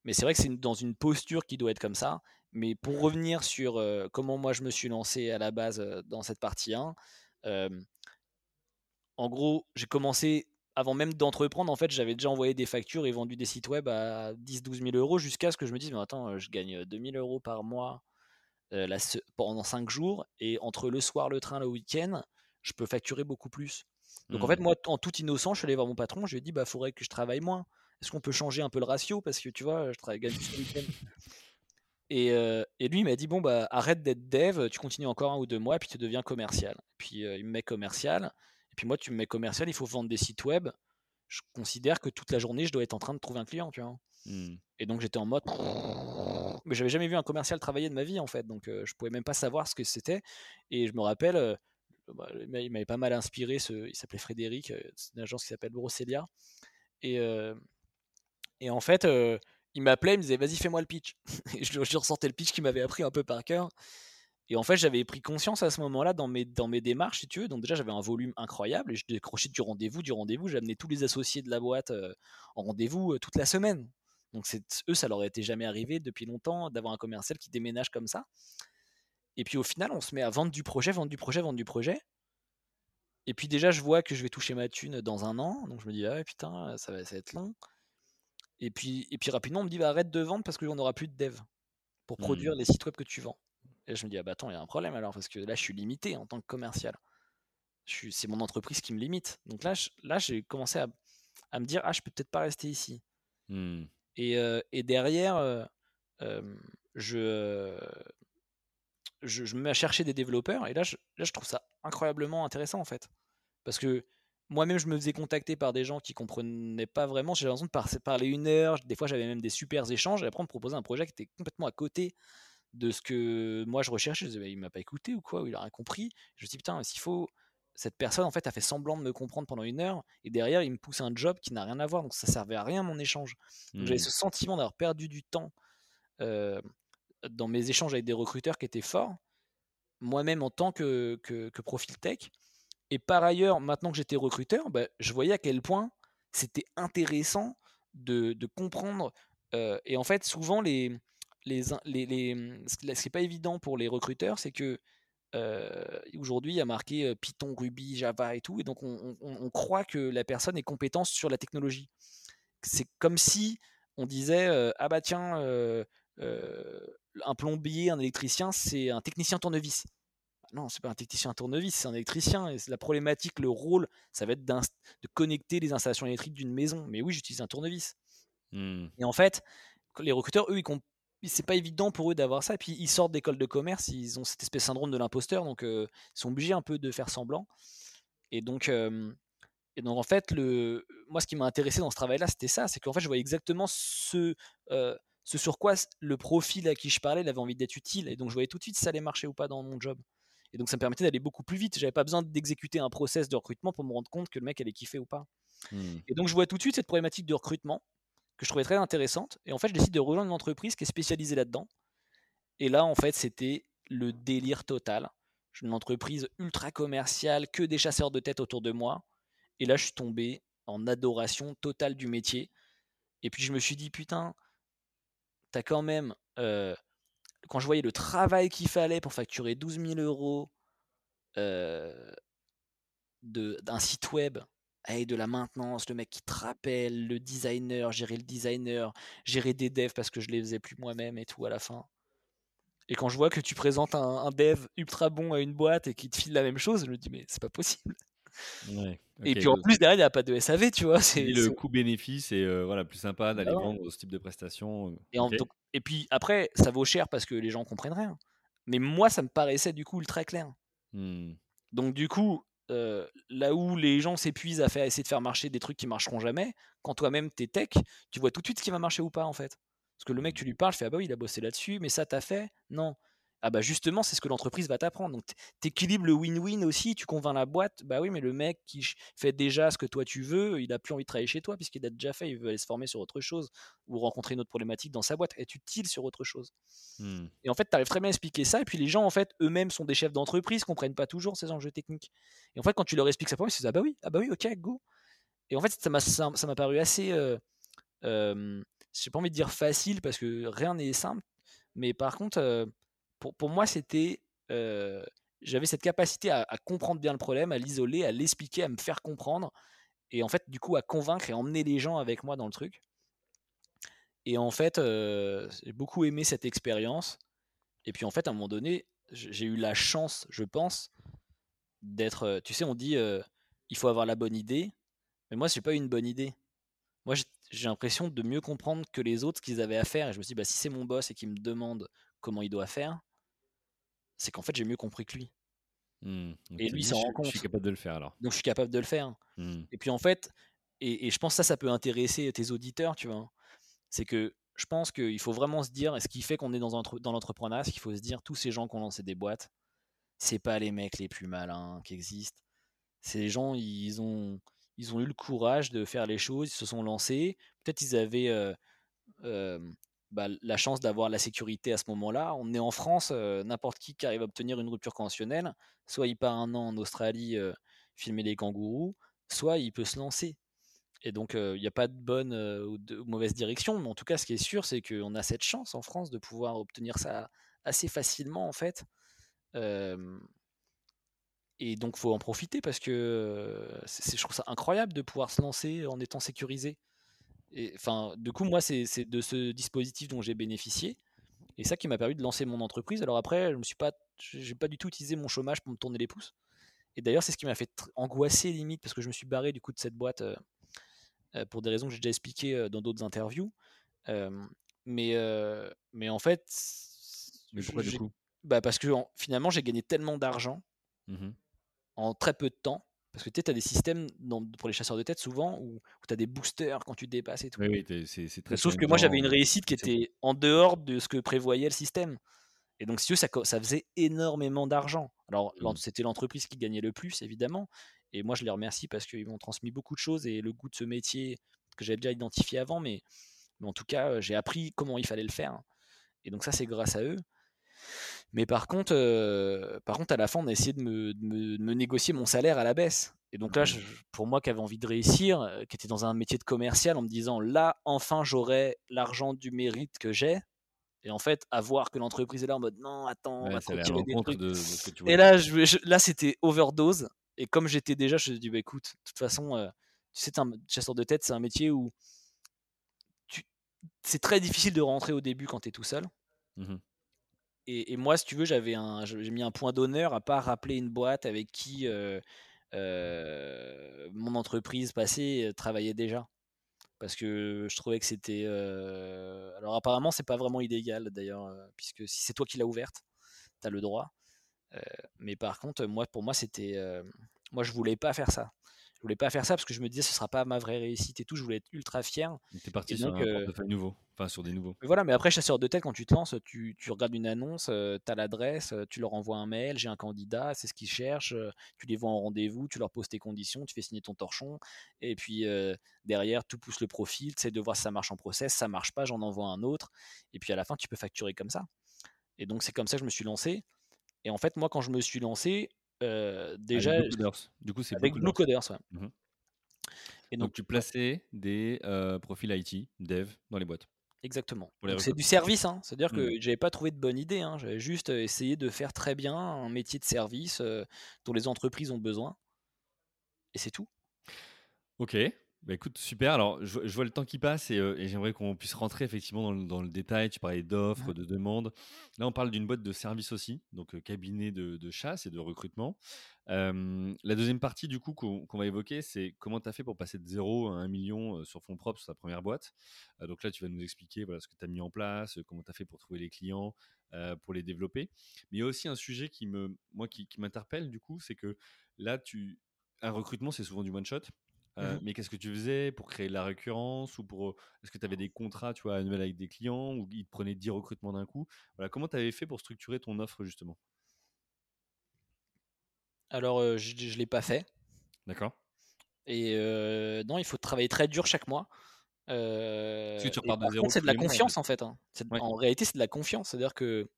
mais c'est vrai que c'est dans une posture qui doit être comme ça. Mais pour revenir sur comment moi je me suis lancé à la base dans cette partie 1, en gros, j'ai commencé avant même d'entreprendre, en fait, j'avais déjà envoyé des factures et vendu des sites web à 10-12 000 euros jusqu'à ce que je me dise, mais attends, je gagne 2000 euros par mois pendant 5 jours et entre le soir, le train, le week-end, je peux facturer beaucoup plus. Donc en fait, mmh. moi, en tout innocent, je suis allé voir mon patron, je lui ai dit, bah, faudrait que je travaille moins. Est-ce qu'on peut changer un peu le ratio? Parce que tu vois, je travaille gagne le week-end. (laughs) Et, et, lui, il m'a dit Bon, bah, arrête d'être dev, tu continues encore un ou deux mois, et puis tu deviens commercial. Puis il me met commercial, puis moi, tu me mets commercial, il faut vendre des sites web. Je considère que toute la journée, je dois être en train de trouver un client, tu vois. Mmh. Et donc j'étais en mode. Mais j'avais jamais vu un commercial travailler de ma vie, en fait, donc je pouvais même pas savoir ce que c'était. Et je me rappelle, bah, il m'avait pas mal inspiré, ce... il s'appelait Frédéric, c'est une agence qui s'appelle Brosselia. Et, et en fait il m'appelait, il me disait vas-y fais-moi le pitch. (laughs) et je, je ressortais le pitch qu'il m'avait appris un peu par cœur. Et en fait, j'avais pris conscience à ce moment-là dans mes, dans mes démarches, si tu veux. Donc déjà, j'avais un volume incroyable et je décrochais du rendez-vous, du rendez-vous. J'amenais tous les associés de la boîte euh, en rendez-vous euh, toute la semaine. Donc eux, ça leur était jamais arrivé depuis longtemps d'avoir un commercial qui déménage comme ça. Et puis au final, on se met à vendre du projet, vendre du projet, vendre du projet. Et puis déjà, je vois que je vais toucher ma thune dans un an. Donc je me dis, ah putain, ça va, ça va être long. Et puis, et puis rapidement, on me dit bah, arrête de vendre parce qu'on n'aura plus de dev pour produire mmh. les sites web que tu vends. Et je me dis ah bah attends, il y a un problème alors parce que là je suis limité en tant que commercial. C'est mon entreprise qui me limite. Donc là, là j'ai commencé à, à, me dire ah je peux peut-être pas rester ici. Mmh. Et, euh, et, derrière, euh, euh, je, je, je, me mets à chercher des développeurs et là je, là je trouve ça incroyablement intéressant en fait. Parce que moi-même, je me faisais contacter par des gens qui comprenaient pas vraiment. J'ai l'impression de parler une heure. Des fois, j'avais même des super échanges. Et après, on me proposait un projet qui était complètement à côté de ce que moi je recherchais. Je disais, il m'a pas écouté ou quoi, ou il a rien compris. Je me dis, putain, s'il faut. Cette personne, en fait, a fait semblant de me comprendre pendant une heure. Et derrière, il me pousse un job qui n'a rien à voir. Donc, ça servait à rien mon échange. J'avais mmh. ce sentiment d'avoir perdu du temps euh, dans mes échanges avec des recruteurs qui étaient forts. Moi-même, en tant que, que, que profil tech. Et par ailleurs, maintenant que j'étais recruteur, bah, je voyais à quel point c'était intéressant de, de comprendre. Euh, et en fait, souvent, les, les, les, les ce qui n'est pas évident pour les recruteurs, c'est que euh, aujourd'hui, il y a marqué Python, Ruby, Java et tout. Et donc, on, on, on croit que la personne est compétente sur la technologie. C'est comme si on disait Ah bah tiens, un plombier, un électricien, c'est un technicien tournevis non, c'est pas un technicien tournevis, c'est un électricien. Et la problématique, le rôle, ça va être de connecter les installations électriques d'une maison. Mais oui, j'utilise un tournevis. Mmh. Et en fait, les recruteurs, eux, ils c'est pas évident pour eux d'avoir ça. Et puis ils sortent d'école de commerce, ils ont cette espèce de syndrome de l'imposteur, donc ils sont obligés un peu de faire semblant. Et donc, et donc en fait, le, moi, ce qui m'a intéressé dans ce travail-là, c'était ça, c'est qu'en fait, je voyais exactement ce, ce sur quoi le profil à qui je parlais, il avait envie d'être utile. Et donc, je voyais tout de suite si ça allait marcher ou pas dans mon job. Et donc ça me permettait d'aller beaucoup plus vite. J'avais pas besoin d'exécuter un process de recrutement pour me rendre compte que le mec allait kiffer ou pas. Mmh. Et donc je vois tout de suite cette problématique de recrutement que je trouvais très intéressante. Et en fait, je décide de rejoindre une entreprise qui est spécialisée là-dedans. Et là, en fait, c'était le délire total. Une entreprise ultra commerciale, que des chasseurs de tête autour de moi. Et là, je suis tombé en adoration totale du métier. Et puis je me suis dit, putain, t'as quand même euh, quand je voyais le travail qu'il fallait pour facturer 12 000 euros euh, d'un site web, avec de la maintenance, le mec qui te rappelle, le designer, gérer le designer, gérer des devs parce que je les faisais plus moi-même et tout à la fin. Et quand je vois que tu présentes un, dev ultra bon à une boîte et qu'il te file la même chose, je me dis mais c'est pas possible. Et puis en plus derrière il n'y a pas de SAV, tu vois. C'est le coût bénéfice et euh, voilà plus sympa d'aller vendre ce type de prestations. Et en, et puis après, ça vaut cher parce que les gens comprennent rien. Mais moi, ça me paraissait du coup ultra clair. Mmh. Donc du coup, là où les gens s'épuisent à essayer de faire marcher des trucs qui marcheront jamais, quand toi-même t'es tech, tu vois tout de suite ce qui va marcher ou pas en fait. Parce que le mec, tu lui parles, fais ah bah oui, il a bossé là-dessus, mais ça t'as fait Non. Ah bah justement, c'est ce que l'entreprise va t'apprendre. Donc tu équilibres le win-win aussi, tu convaincs la boîte, bah oui, mais le mec qui fait déjà ce que toi tu veux, il a plus envie de travailler chez toi puisqu'il a déjà fait, il veut aller se former sur autre chose ou rencontrer une autre problématique dans sa boîte et tu tiles sur autre chose. Mmh. Et en fait, tu arrives très bien à expliquer ça et puis les gens en fait eux-mêmes sont des chefs d'entreprise, comprennent pas toujours ces enjeux techniques. Et en fait, quand tu leur expliques ça ils se disent ah bah oui, ah bah oui, OK, go. Et en fait, ça m'a ça m'a paru assez euh, euh, j'ai pas envie de dire facile parce que rien n'est simple, mais par contre euh, pour, pour moi, c'était. J'avais cette capacité à, comprendre bien le problème, à l'isoler, à l'expliquer, à me faire comprendre, et en fait, du coup, à convaincre et emmener les gens avec moi dans le truc. Et en fait, j'ai beaucoup aimé cette expérience. Et puis, en fait, à un moment donné, j'ai eu la chance, je pense, d'être. Tu sais, on dit il faut avoir la bonne idée, mais moi, j'ai pas eu une bonne idée. Moi, j'ai l'impression de mieux comprendre que les autres ce qu'ils avaient à faire. Et je me suis dit, bah, si c'est mon boss et qu'il me demande comment il doit faire, c'est qu'en fait, j'ai mieux compris que lui. Mmh, et lui s'en rend compte. Je suis capable de le faire alors. Donc je suis capable de le faire. Mmh. Et puis en fait, et, je pense que ça, ça peut intéresser tes auditeurs, tu vois. C'est que je pense qu'il faut vraiment se dire, ce qui fait qu'on est dans, dans l'entrepreneuriat, c'est qu'il faut se dire, tous ces gens qui ont lancé des boîtes, c'est pas les mecs les plus malins qui existent. Ces gens, ils ont, ils ont eu le courage de faire les choses, ils se sont lancés. Peut-être ils avaient euh, euh, bah, la chance d'avoir la sécurité à ce moment-là. On est en France, n'importe qui qui arrive à obtenir une rupture conventionnelle, soit il part un an en Australie filmer les kangourous, soit il peut se lancer. Et donc, il n'y a pas de bonne ou de mauvaise direction, mais en tout cas, ce qui est sûr, c'est qu'on a cette chance en France de pouvoir obtenir ça assez facilement, en fait. et donc, faut en profiter parce que je trouve ça incroyable de pouvoir se lancer en étant sécurisé. Enfin, du coup, moi, c'est de ce dispositif dont j'ai bénéficié. Et ça qui m'a permis de lancer mon entreprise. Alors après, je me suis pas, j'ai pas du tout utilisé mon chômage pour me tourner les pouces. Et d'ailleurs, c'est ce qui m'a fait angoisser limite parce que je me suis barré du coup de cette boîte euh, euh, pour des raisons que j'ai déjà expliquées euh, dans d'autres interviews. mais, mais en fait, mais pourquoi du coup? bah parce que finalement, j'ai gagné tellement d'argent mmh en très peu de temps parce que tu as des systèmes pour les chasseurs de tête souvent où, tu as des boosters quand tu dépasses et tout. Oui, oui c'est très Sauf que moi j'avais une réussite qui était en dehors de ce que prévoyait le système. Et donc, si tu veux, ça, ça faisait énormément d'argent. Alors, mmh. c'était l'entreprise qui gagnait le plus, évidemment. Et moi, je les remercie parce qu'ils m'ont transmis beaucoup de choses et le goût de ce métier que j'avais déjà identifié avant. Mais, mais en tout cas, euh, j'ai appris comment il fallait le faire. Et donc, ça, c'est grâce à eux. Mais par contre, euh, par contre, à la fin, on a essayé de me, négocier mon salaire à la baisse. Et donc là, pour moi qui avais envie de réussir, euh, qui était dans un métier de commercial, en me disant là, enfin, j'aurai l'argent du mérite que j'ai. Et en fait, à voir que l'entreprise est là en mode non, attends, on va des trucs. De, ce que tu et là, je, là, c'était overdose. Et comme j'étais déjà, je me suis dit, bah, écoute, de toute façon, euh, tu sais, un chasseur de tête, c'est un métier où c'est très difficile de rentrer au début quand tu es tout seul. Mmh et, moi, si tu veux, j'avais j'ai mis un point d'honneur à pas rappeler une boîte avec qui euh, euh, mon entreprise passée euh, travaillait déjà, parce que je trouvais que c'était. alors apparemment, c'est pas vraiment illégal d'ailleurs, puisque si c'est toi qui l'as ouverte, tu as le droit. mais par contre, moi, pour moi, c'était, moi, je voulais pas faire ça voulais pas faire ça parce que je me disais ce sera pas ma vraie réussite et tout. Je voulais être ultra fier. es parti sur un euh, portefeuille nouveau, enfin sur des nouveaux. Mais voilà, mais après chasseur de tête, quand tu te lances, tu, tu regardes une annonce, euh, tu as l'adresse, euh, tu leur envoies un mail, j'ai un candidat, c'est ce qu'ils cherchent, tu les vois en rendez-vous, tu leur poses tes conditions, tu fais signer ton torchon, et puis derrière, tout pousse le profil, tu sais de voir si ça marche en process, ça marche pas, j'en envoie un autre, et puis à la fin, tu peux facturer comme ça. Et donc c'est comme ça que je me suis lancé. Et en fait, moi, quand je me suis lancé, euh, déjà, avec Blue Du coup, c'est avec Blue Coders. Ouais. Mmh et donc, tu plaçais des euh, profils IT, dev, dans les boîtes. Exactement. C'est du service, hein. c'est-à-dire que mmh. j'avais pas trouvé de bonne idée. Hein. J'avais juste euh, essayé de faire très bien un métier de service dont les entreprises ont besoin. Et c'est tout. Ok. Bah écoute, super. Alors, je, vois le temps qui passe et, j'aimerais qu'on puisse rentrer effectivement dans le, détail. Tu parlais d'offres, de demandes. Là, on parle d'une boîte de service aussi, donc cabinet de, chasse et de recrutement. la deuxième partie, du coup, qu'on va évoquer, c'est comment tu as fait pour passer de 0 à 1 million sur fonds propres sur ta première boîte. donc là, tu vas nous expliquer voilà, ce que tu as mis en place, comment tu as fait pour trouver les clients, pour les développer. Mais il y a aussi un sujet qui me, moi, qui, qui m'interpelle, du coup, c'est que là, tu, un recrutement, c'est souvent du one shot. Euh, mais qu'est-ce que tu faisais pour créer de la récurrence ou pour est-ce que tu avais des contrats, tu vois, annuels avec des clients ou ils te prenaient 10 recrutements d'un coup? Voilà, comment tu avais fait pour structurer ton offre justement? Alors, je ne l'ai pas fait. D'accord. Et non, il faut travailler très dur chaque mois. Est-ce que tu repars de zéro C'est de la confiance en fait. En, fait, hein. en réalité, c'est de la confiance. C'est-à-dire que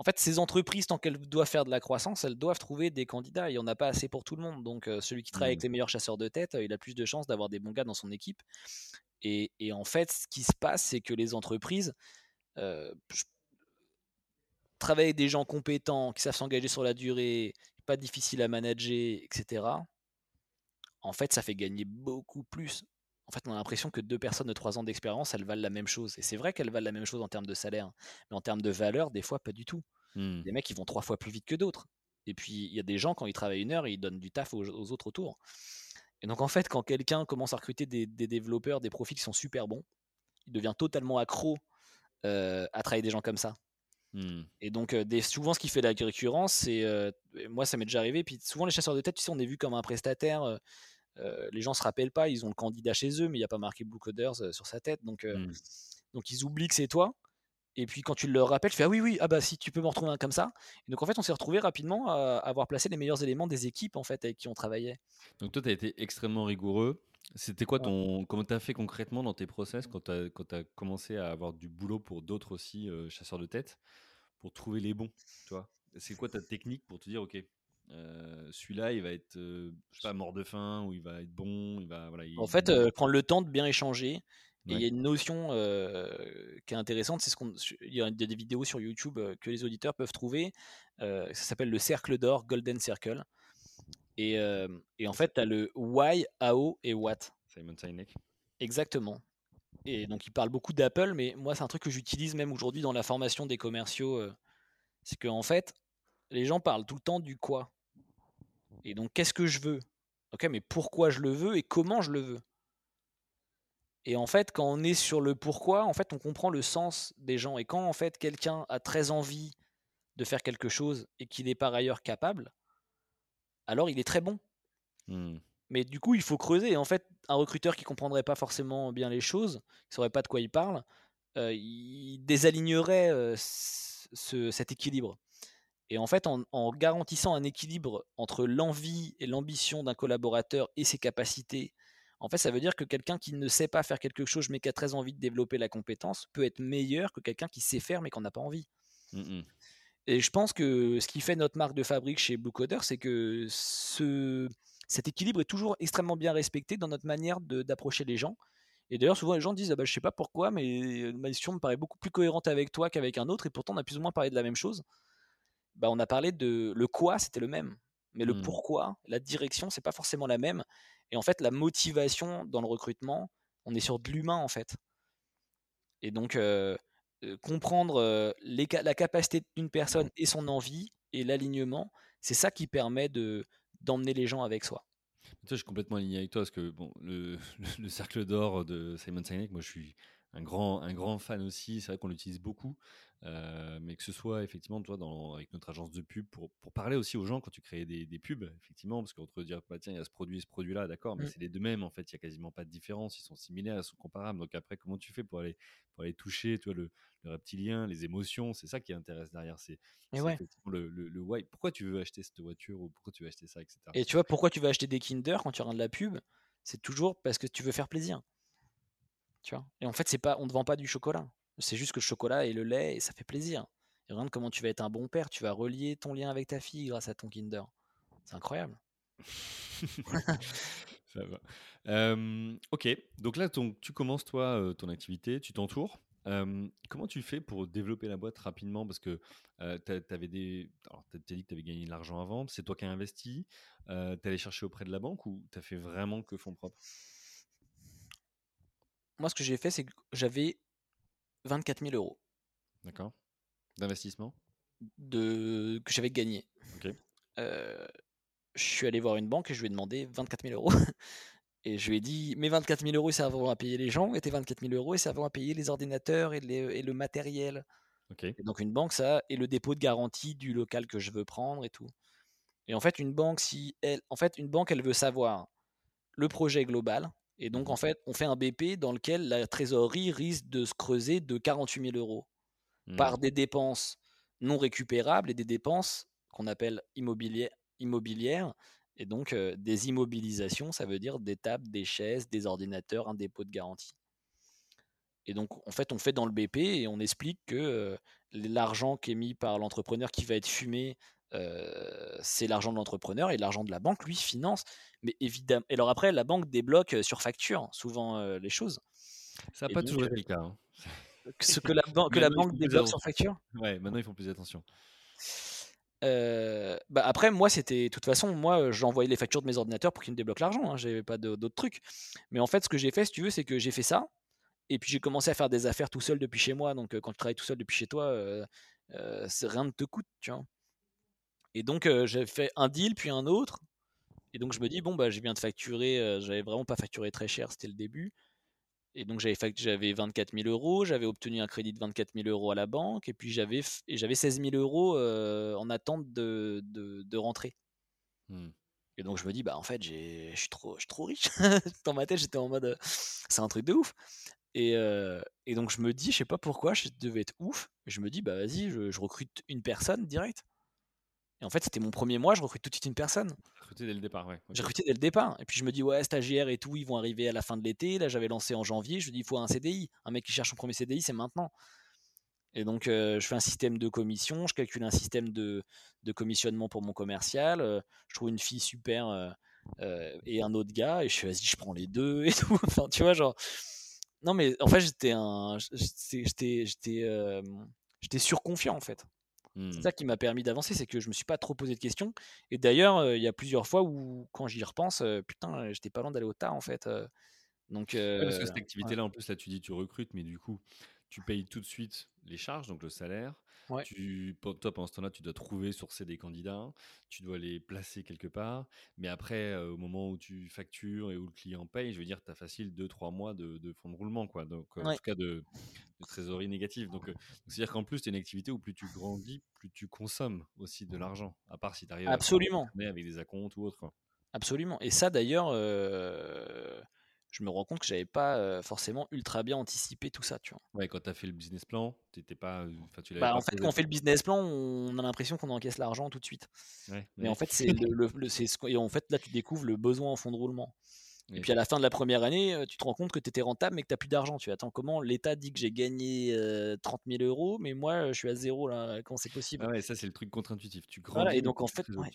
en fait, ces entreprises, tant qu'elles doivent faire de la croissance, elles doivent trouver des candidats. Il n'y en a pas assez pour tout le monde. Donc, euh, celui qui travaille avec mmh. les meilleurs chasseurs de tête, euh, il a plus de chances d'avoir des bons gars dans son équipe. Et, en fait, ce qui se passe, c'est que les entreprises euh, travaillent avec des gens compétents, qui savent s'engager sur la durée, pas difficile à manager, etc. En fait, ça fait gagner beaucoup plus. En fait, on a l'impression que deux personnes de trois ans d'expérience, elles valent la même chose. Et c'est vrai qu'elles valent la même chose en termes de salaire, mais en termes de valeur, des fois, pas du tout. Mmh. Des mecs, ils vont trois fois plus vite que d'autres. Et puis, il y a des gens, quand ils travaillent une heure, ils donnent du taf aux, autres autour. Et donc, en fait, quand quelqu'un commence à recruter des, développeurs, des profils qui sont super bons, il devient totalement accro euh, à travailler des gens comme ça. Mmh. Et donc, euh, des, souvent, ce qui fait la récurrence, c'est. Euh, moi, ça m'est déjà arrivé. Puis, souvent, les chasseurs de tête, tu sais, on est vu comme un prestataire. Euh, les gens se rappellent pas, ils ont le candidat chez eux, mais il n'y a pas marqué Blue Coders euh, sur sa tête. Donc, euh, mmh. donc ils oublient que c'est toi. Et puis quand tu leur rappelles, tu fais Ah oui, oui, ah bah si tu peux me retrouver un comme ça. Et donc en fait, on s'est retrouvé rapidement à avoir placé les meilleurs éléments des équipes en fait avec qui on travaillait. Donc toi, tu as été extrêmement rigoureux. C'était quoi ton. Comment tu as fait concrètement dans tes process quand tu as, as, commencé à avoir du boulot pour d'autres aussi chasseurs de tête pour trouver les bons C'est quoi ta technique pour te dire Ok, euh, celui-là, il va être, euh, je sais pas, mort de faim ou il va être bon. Il va, voilà, en fait, euh, prendre le temps de bien échanger. Et il y a une notion qui est intéressante, c'est ce qu'on, il y a des vidéos sur YouTube que les auditeurs peuvent trouver. ça s'appelle le cercle d'or, Golden Circle. Et, et en fait, tu as le why, how et what. Simon Sinek. Exactement. Et donc, il parle beaucoup d'Apple, mais moi, c'est un truc que j'utilise même aujourd'hui dans la formation des commerciaux. c'est qu'en en fait, les gens parlent tout le temps du quoi. Et donc, qu'est-ce que je veux? Ok, mais pourquoi je le veux et comment je le veux? Et en fait, quand on est sur le pourquoi, en fait, on comprend le sens des gens. Et quand en fait quelqu'un a très envie de faire quelque chose et qu'il est par ailleurs capable, alors il est très bon. Mmh. Mais du coup, il faut creuser. en fait, un recruteur qui comprendrait pas forcément bien les choses, qui saurait pas de quoi il parle, euh, il désalignerait euh, cet équilibre. Et en fait, en, garantissant un équilibre entre l'envie et l'ambition d'un collaborateur et ses capacités, en fait, ça veut dire que quelqu'un qui ne sait pas faire quelque chose mais qui a très envie de développer la compétence peut être meilleur que quelqu'un qui sait faire mais qui n'en a pas envie. Mmh et je pense que ce qui fait notre marque de fabrique chez Blue Coder, c'est que ce, cet équilibre est toujours extrêmement bien respecté dans notre manière d'approcher les gens. Et d'ailleurs, souvent les gens disent ah bah, Je sais pas pourquoi, mais ma mission me paraît beaucoup plus cohérente avec toi qu'avec un autre, et pourtant on a plus ou moins parlé de la même chose. Bah, on a parlé de le quoi, c'était le même. Mais le mmh. pourquoi, la direction, c'est pas forcément la même. Et en fait, la motivation dans le recrutement, on est sur de l'humain en fait. Et donc, comprendre la capacité d'une personne et son envie et l'alignement, c'est ça qui permet de d'emmener les gens avec soi. Toi, je suis complètement aligné avec toi parce que bon, le, (laughs) le cercle d'or de Simon Sinek, moi, je suis un grand, un grand fan aussi. C'est vrai qu'on l'utilise beaucoup. Euh, mais que ce soit effectivement toi dans, avec notre agence de pub pour, pour, parler aussi aux gens quand tu crées des, des pubs effectivement parce qu'entre dire bah, tiens il y a ce produit ce produit là d'accord mais mmh. c'est les deux mêmes en fait il y a quasiment pas de différence ils sont similaires ils sont comparables donc après comment tu fais pour aller pour aller toucher toi le, le reptilien les émotions c'est ça qui intéresse derrière c'est ouais. le, le, why pourquoi tu veux acheter cette voiture ou pourquoi tu veux acheter ça etc et tu vois pourquoi tu veux acheter des Kinder quand tu regardes la pub? C'est toujours parce que tu veux faire plaisir tu et en fait c'est pas on ne vend pas du chocolat c'est juste que le chocolat et le lait, et ça fait plaisir. Et regarde comment tu vas être un bon père. Tu vas relier ton lien avec ta fille grâce à ton Kinder. C'est incroyable. (laughs) ça va. ok, donc là, tu commences toi ton activité, tu t'entoures. comment tu fais pour développer la boîte rapidement? Parce que tu avais des. Alors, tu as dit que tu avais gagné de l'argent avant, c'est toi qui as investi. tu es allé chercher auprès de la banque ou tu fait vraiment que fonds propres? Moi, ce que j'ai fait, c'est que j'avais 24 000 euros. D'accord. D'investissement? De... Que j'avais gagné. Euh, je suis allé voir une banque et je lui ai demandé 24 000 euros. (laughs) Et je lui ai dit, mes 24 000 euros, ils serviront à payer les gens, et tes 24 000 euros, ils serviront à payer les ordinateurs et, le matériel. donc une banque, ça, et le dépôt de garantie du local que je veux prendre et tout. Et en fait, une banque, si elle, en fait, une banque, elle veut savoir le projet global. Et donc, en fait, on fait un BP dans lequel la trésorerie risque de se creuser de 48 000 euros par Mmh. des dépenses non récupérables et des dépenses qu'on appelle immobilières, immobilières. Et donc, euh, des immobilisations, ça veut dire des tables, des chaises, des ordinateurs, un dépôt de garantie. Et donc, en fait, on fait dans le BP et on explique que euh, l'argent qui est mis par l'entrepreneur qui va être fumé, euh, c'est l'argent de l'entrepreneur et l'argent de la banque, lui, finance. Mais évidemment. Et alors après, la banque débloque euh, sur facture souvent euh, les choses. Ça n'a pas donc, toujours été le cas. hein. que ce que la, ban- que la banque débloque sur facture Ouais, maintenant ils font plus attention. Euh, bah après, moi, c'était. De toute façon, moi, j'envoyais les factures de mes ordinateurs pour qu'ils me débloquent l'argent. Hein, J'avais pas d'autres trucs. Mais en fait, ce que j'ai fait, si tu veux, c'est que j'ai fait ça. Et puis j'ai commencé à faire des affaires tout seul depuis chez moi. Donc quand tu travailles tout seul depuis chez toi, euh, euh, rien ne te coûte, tu vois. Et donc euh, j'ai fait un deal, puis un autre. Et donc je me dis, bon, bah, je viens de facturer. euh, j'avais vraiment pas facturé très cher, c'était le début. Et donc j'avais j'avais 24 000 euros, j'avais obtenu un crédit de 24 000 euros à la banque, et puis j'avais et j'avais 16 000 euros euh, en attente de, de, de rentrée. Hmm. Et donc je me dis, bah en fait, j'ai- je suis trop, trop riche. (laughs) Dans ma tête, j'étais en mode, c'est un truc de ouf. Et, euh, et donc je me dis, je sais pas pourquoi, je devais être ouf. Je me dis, bah vas-y, je, je recrute une personne direct. Et en fait, c'était mon premier mois, je recrute tout de suite une personne. Recruté dès le départ, ouais. J'ai recruté dès le départ. Et puis je me dis, ouais, stagiaire et tout, ils vont arriver à la fin de l'été. Là, j'avais lancé en janvier. Je me dis, il faut un CDI. Un mec qui cherche son premier CDI, c'est maintenant. Et donc, euh, je fais un système de commission, je calcule un système de, de commissionnement pour mon commercial. euh, je trouve une fille super euh, et un autre gars. Et je fais, vas-y, je prends les deux (laughs) et tout. Enfin, tu vois, genre. Non, mais en fait, j'étais un. J'étais, j'étais surconfiant, en fait. C'est ça qui m'a permis d'avancer, c'est que je me suis pas trop posé de questions. Et d'ailleurs, euh, il y a plusieurs fois où, quand j'y repense, euh, putain, j'étais pas loin d'aller au tas, en fait. donc, Ouais, parce que cette activité-là, en plus, là, tu dis tu recrutes, mais du coup, tu payes tout de suite les charges, donc le salaire. Ouais. Tu, toi, pendant ce temps-là, tu dois trouver, sourcer des candidats, tu dois les placer quelque part. Mais après, euh, au moment où tu factures et où le client paye, je veux dire, tu as facile 2-3 mois de, de fonds de roulement, quoi. Donc, euh, en tout cas, de, de trésorerie négative. Donc, euh, c'est-à-dire qu'en plus, c'est une activité où plus tu grandis, plus tu consommes aussi de l'argent. À part si tu arrives Absolument. à avec des acomptes ou autre. Quoi. Absolument. Et ça, d'ailleurs, euh, je me rends compte que j'avais pas euh, forcément ultra bien anticipé tout ça, tu vois. Ouais, quand tu as fait le business plan, t'étais pas, tu Bah, pas en fait, quand on fait le business plan, on a l'impression qu'on encaisse l'argent tout de suite. Ouais, Mais en fait, c'est le, ce et en fait, là, tu découvres le besoin en fonds de roulement. Et puis à la fin de la première année, tu te rends compte que tu étais rentable mais que tu n'as plus d'argent. Tu attends, comment l'État dit que j'ai gagné euh, 30 000 euros, mais moi je suis à zéro là, comment c'est possible? Ah ouais, ça c'est le truc contre-intuitif. Tu grandis, Voilà, et donc en fait, ouais.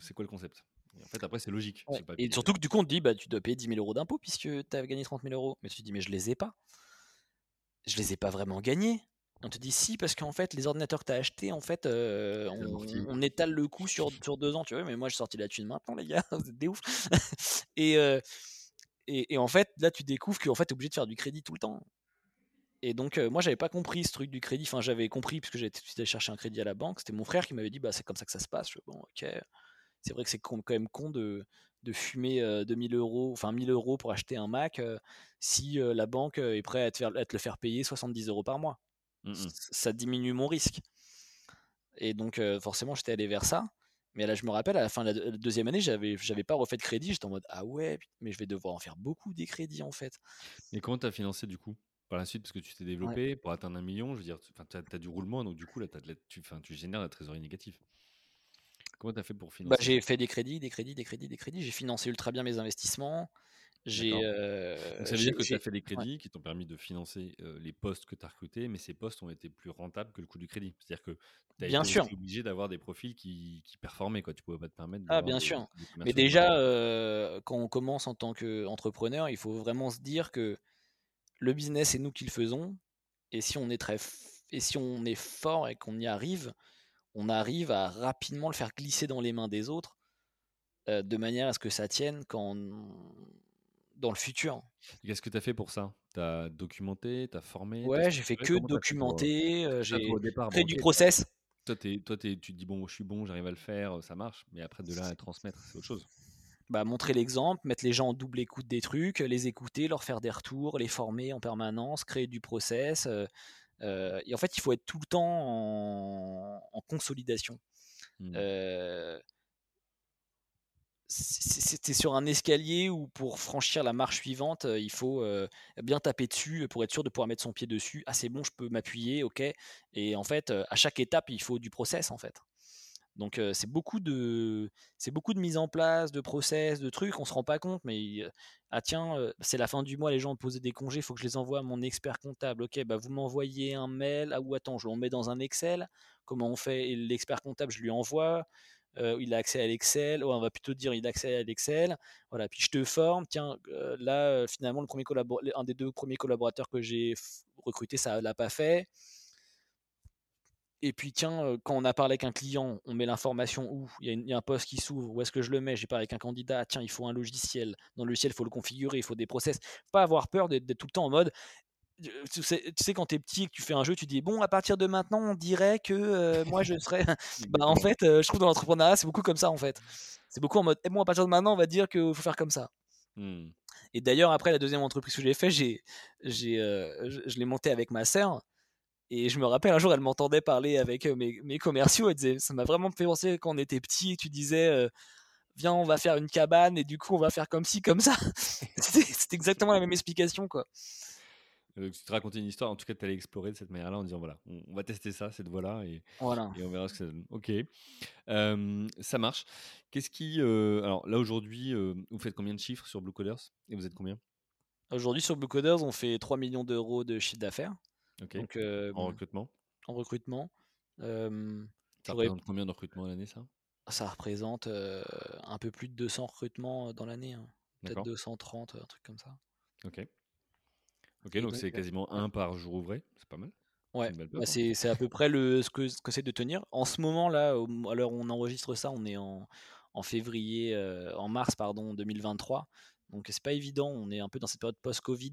C'est quoi le concept? Et en fait, après, c'est logique Ouais. Et surtout que du coup, on te dit, bah, tu dois payer 10 000 euros d'impôts puisque tu as gagné 30 000 euros. Mais tu te dis, mais je les ai pas. Je les ai pas vraiment gagnés. On te dit si, parce qu'en fait, les ordinateurs que tu as achetés, en fait, euh, on, étale le coût sur, (laughs) sur deux ans, tu vois. Mais moi, j'ai sorti la thune maintenant, les gars, (laughs) vous êtes des ouf. (laughs) et, euh, et, et en fait, là, tu découvres qu'en fait, tu es obligé de faire du crédit tout le temps. Et donc, euh, moi, j'avais pas compris ce truc du crédit. Enfin, j'avais compris puisque j'étais allé chercher un crédit à la banque. C'était mon frère qui m'avait dit, bah, c'est comme ça que ça se passe. Je fais, bon, ok. C'est vrai que c'est quand même con de, de fumer euh, 2000 euros, enfin 1000 euros pour acheter un Mac euh, si euh, la banque est prête à te, faire, à te le faire payer 70 euros par mois. Mm, mm. C- Ça diminue mon risque. Et donc, forcément, j'étais allé vers ça. Mais là, je me rappelle, à la fin de la, deux- la deuxième année, j'avais, j'avais pas refait de crédit. J'étais en mode, ah ouais, mais je vais devoir en faire beaucoup des crédits en fait. Et comment tu as financé du coup par la suite? Parce que tu t'es développé pour atteindre un million, je veux dire, tu as, du roulement, donc du coup, là, t'as de la- tu, tu génères la trésorerie négative. Comment tu as fait pour Bah, financer? j'ai fait des crédits, des crédits, des crédits, des crédits. J'ai financé ultra bien mes investissements. J'ai. Euh, Donc ça veut dire que tu as fait des ouais. crédits qui t'ont permis de financer euh, les postes que tu as recrutés, mais ces postes ont été plus rentables que le coût du crédit. C'est-à-dire que tu as Bien été sûr. obligé d'avoir des profils qui, qui performaient. Quoi. Tu pouvais pas te permettre Ah, bien des, sûr. des Mais déjà, euh, quand on commence en tant qu'entrepreneur, il faut vraiment se dire que le business, c'est nous qui le faisons. Et si on est très f- et si on est fort et qu'on y arrive, on arrive à rapidement le faire glisser dans les mains des autres, euh, de manière à ce que ça tienne quand dans le futur. Qu'est-ce que tu as fait pour ça? Tu as documenté, tu as formé, Ouais, j'ai fait que euh, documenter, euh, toi, j'ai créé du process. toi, t'es- toi t'es- tu te dis, bon, je suis bon, j'arrive à le faire, ça marche, mais après, de là à transmettre, c'est autre chose. bah, montrer l'exemple, mettre les gens en double écoute des trucs, les écouter, leur faire des retours, les former en permanence, créer du process. euh, euh, et en fait, il faut être tout le temps en, en consolidation. Euh, c'était sur un escalier où pour franchir la marche suivante, il faut bien taper dessus pour être sûr de pouvoir mettre son pied dessus. Ah c'est bon, je peux m'appuyer, ok. Et en fait, à chaque étape, il faut du process en fait. Donc c'est beaucoup de c'est beaucoup de mise en place, de process, de trucs. On se rend pas compte, mais ah tiens, c'est la fin du mois, les gens ont posé des congés, il faut que je les envoie à mon expert comptable. Ok, bah vous m'envoyez un mail. Ah ou attends, je le mets dans un Excel. Comment on fait? L'expert comptable, je lui envoie. il a accès à l'Excel. on va plutôt dire il a accès à l'Excel. Voilà, puis je te forme. Tiens, là finalement le un des deux premiers collaborateurs que j'ai recruté, ça l'a pas fait et puis tiens, quand on a parlé avec un client, on met l'information où? Il y, a un poste qui s'ouvre, où est-ce que je le mets? J'ai parlé avec un candidat, tiens, il faut un logiciel. Dans le logiciel, il faut le configurer, il faut des process. Pas avoir peur d'être tout le temps en mode. Tu sais, quand tu es petit et que tu fais un jeu, tu dis bon, à partir de maintenant, on dirait que moi je serais. (laughs) bah, en fait, je trouve dans l'entrepreneuriat, c'est beaucoup comme ça en fait. C'est beaucoup en mode et bon, à partir de maintenant, on va dire qu'il faut faire comme ça. Mmh. Et d'ailleurs, après la deuxième entreprise que j'ai fait, j'ai, j'ai, je l'ai monté avec ma sœur. Et je me rappelle un jour, elle m'entendait parler avec mes, mes, commerciaux. Elle disait, ça m'a vraiment fait penser quand on était petit. Tu disais, viens, on va faire une cabane et du coup, on va faire comme ci, comme ça. (laughs) C'était exactement la même explication, quoi. tu te racontais une histoire, en tout cas, tu allais explorer de cette manière-là en disant voilà, on, va tester ça, cette voie-là, et, voilà. et on verra ce que ça donne. Ok, ça marche. Qu'est-ce qui. alors là, aujourd'hui, vous faites combien de chiffres sur Blue Coders Et vous êtes combien? Aujourd'hui, sur Blue Coders, on fait 3 millions d'euros de chiffre d'affaires. Donc, en recrutement? En recrutement. ça représente combien de recrutements à l'année, ça? Ça représente un peu plus de 200 recrutements dans l'année. Hein. Peut-être 230, un truc comme ça. Ok. Ok, donc c'est quasiment un par jour ouvré, c'est pas mal. Ouais, bah, c'est à peu près le, ce que, ce que c'est de tenir. En ce moment, là, où on enregistre ça, on est en, en février, en mars, pardon, 2023. Donc c'est pas évident, on est un peu dans cette période post-Covid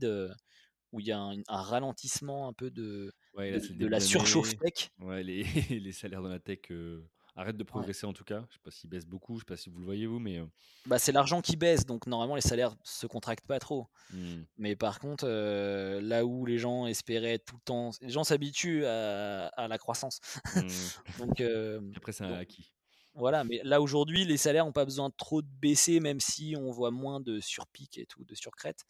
où il y a un, ralentissement un peu de, de, la surchauffe tech. Ouais, les, (laughs) les, salaires dans la tech euh, arrêtent de progresser en tout cas. Je sais pas s'ils baissent beaucoup, je sais pas si vous le voyez vous, mais. Euh bah, c'est l'argent qui baisse, donc normalement les salaires se contractent pas trop. Mmh. Mais par contre, euh, là où les gens espéraient tout le temps, les gens s'habituent à, à, la croissance. Mmh. (laughs) donc, Après, c'est un acquis. Voilà, mais là aujourd'hui, les salaires n'ont pas besoin de trop de baisser, même si on voit moins de surpic et tout, de surcrête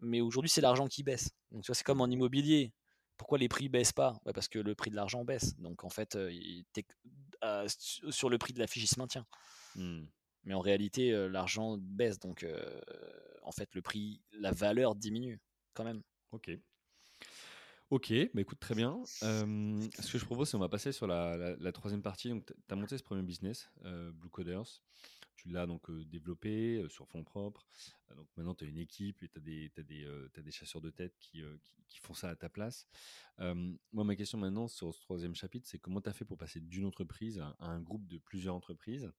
mais aujourd'hui c'est l'argent qui baisse. Donc tu vois, c'est comme en immobilier. Pourquoi les prix baissent pas? Parce que le prix de l'argent baisse. Donc en fait, euh, sur le prix de la fiche, il se maintient. Mmh. Mais en réalité, l'argent baisse. Donc en fait, le prix, la valeur diminue quand même. Ok. Ok, bah écoute, très bien. ce que je propose, c'est on va passer sur la, troisième partie. Donc, tu as monté ce premier business, Blue Coders tu l'as donc développé sur fonds propres. donc maintenant, tu as une équipe et tu as, des, des, des chasseurs de tête qui, qui, font ça à ta place. moi, ma question maintenant sur ce troisième chapitre, c'est comment tu as fait pour passer d'une entreprise à, un groupe de plusieurs entreprises?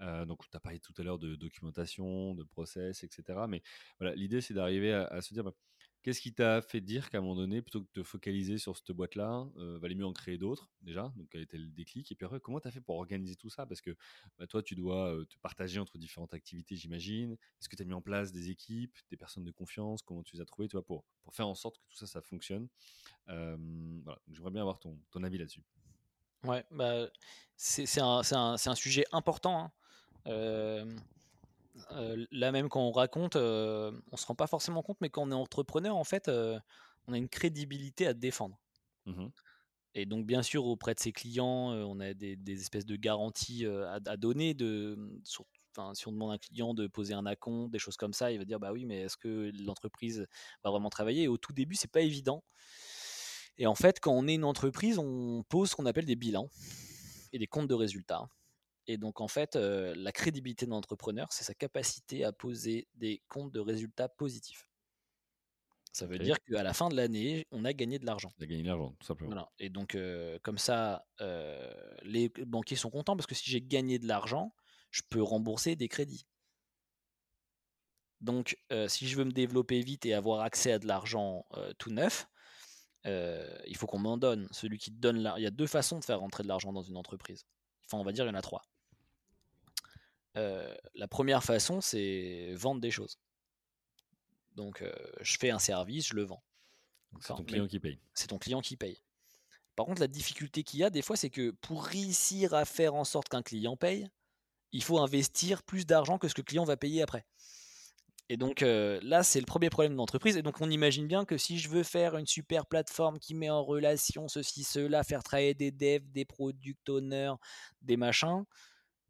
Donc, tu as parlé tout à l'heure de documentation, de process, etc. Mais voilà, l'idée, c'est d'arriver à, se dire, bah, Qu'est-ce qui t'a fait dire qu'à un moment donné, plutôt que de te focaliser sur cette boîte-là, euh, valait mieux en créer d'autres déjà? Donc, quel était le déclic? Et puis après, comment tu as fait pour organiser tout ça? Parce que bah, toi, tu dois te partager entre différentes activités, j'imagine. Est-ce que tu as mis en place des équipes, des personnes de confiance? Comment tu les as trouvées tu pour, pour faire en sorte que tout ça, ça fonctionne? Voilà. J'aimerais bien avoir ton, ton avis là-dessus. Ouais, bah, c'est un, un, un, sujet important. Hein là même quand on raconte, on se rend pas forcément compte, mais quand on est entrepreneur, en fait, on a une crédibilité à défendre. Mmh et donc, bien sûr, auprès de ses clients, on a des, espèces de garanties à, donner. De, mmh, si on demande à un client de poser un acompte, des choses comme ça, il va dire bah oui, mais est-ce que l'entreprise va vraiment travailler? Et au tout début, c'est pas évident. Et en fait, quand on est une entreprise, on pose ce qu'on appelle des bilans et des comptes de résultats. Et donc, en fait, la crédibilité de l'entrepreneur, c'est sa capacité à poser des comptes de résultats positifs. Ça veut dire qu'à la fin de l'année, on a gagné de l'argent. On a gagné de l'argent, tout simplement. Et donc, comme ça, les banquiers sont contents parce que si j'ai gagné de l'argent, je peux rembourser des crédits. Donc, si je veux me développer vite et avoir accès à de l'argent tout neuf, il faut qu'on m'en donne. Celui qui donne. Il y a deux façons de faire rentrer de l'argent dans une entreprise. Enfin, on va dire, il y en a trois. Euh, la première façon, c'est vendre des choses. Donc, euh, je fais un service, je le vends. C'est ton client qui paye. C'est ton client qui paye. Par contre, la difficulté qu'il y a des fois, c'est que pour réussir à faire en sorte qu'un client paye, il faut investir plus d'argent que ce que le client va payer après. Et donc là, c'est le premier problème de l'entreprise. Et donc on imagine bien que si je veux faire une super plateforme qui met en relation ceci, cela, faire travailler des devs, des product owners, des machins,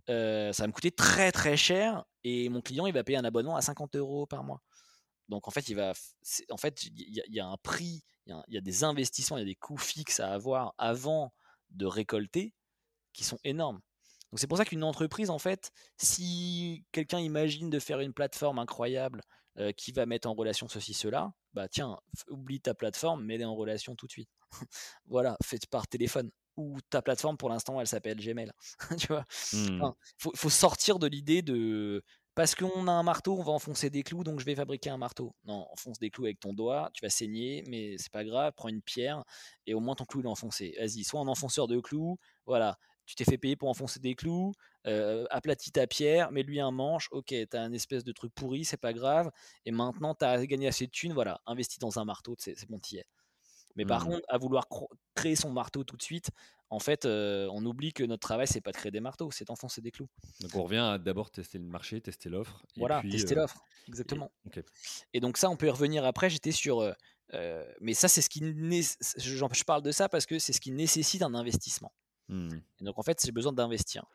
ça va me coûter très très cher. Et mon client, il va payer un abonnement à 50 euros par mois. Donc en fait, il va, en fait, il y, a un prix, il y, a des investissements, il y a des coûts fixes à avoir avant de récolter qui sont énormes. Donc c'est pour ça qu'une entreprise, en fait, si quelqu'un imagine de faire une plateforme incroyable qui va mettre en relation ceci, cela, bah tiens, oublie ta plateforme, mets-les en relation tout de suite. (laughs) voilà, faites par téléphone. Ou ta plateforme, pour l'instant, elle s'appelle Gmail. (laughs) tu vois, mmh. faut, faut, sortir de l'idée de parce qu'on a un marteau, on va enfoncer des clous, donc je vais fabriquer un marteau. Non, enfonce des clous avec ton doigt, tu vas saigner, mais c'est pas grave, prends une pierre et au moins ton clou il est enfoncé. Vas-y, sois un enfonceur de clous, voilà, tu t'es fait payer pour enfoncer des clous, euh, aplatis ta pierre, mets-lui un manche, ok, t'as un espèce de truc pourri, c'est pas grave, et maintenant t'as gagné assez de thunes, voilà, investis dans un marteau, c'est bon, t'y es. Mais par mmh. contre, à vouloir créer son marteau tout de suite, en fait, euh, on oublie que notre travail, c'est pas de créer des marteaux, c'est d'enfoncer des clous. Donc on revient à d'abord tester le marché, tester l'offre. Voilà, tester euh, l'offre, exactement. Et, donc ça, on peut y revenir après. J'étais sur, euh, mais ça, c'est ce qui, je parle de ça parce que c'est ce qui nécessite un investissement. Mmh. Et donc en fait, j'ai besoin d'investir.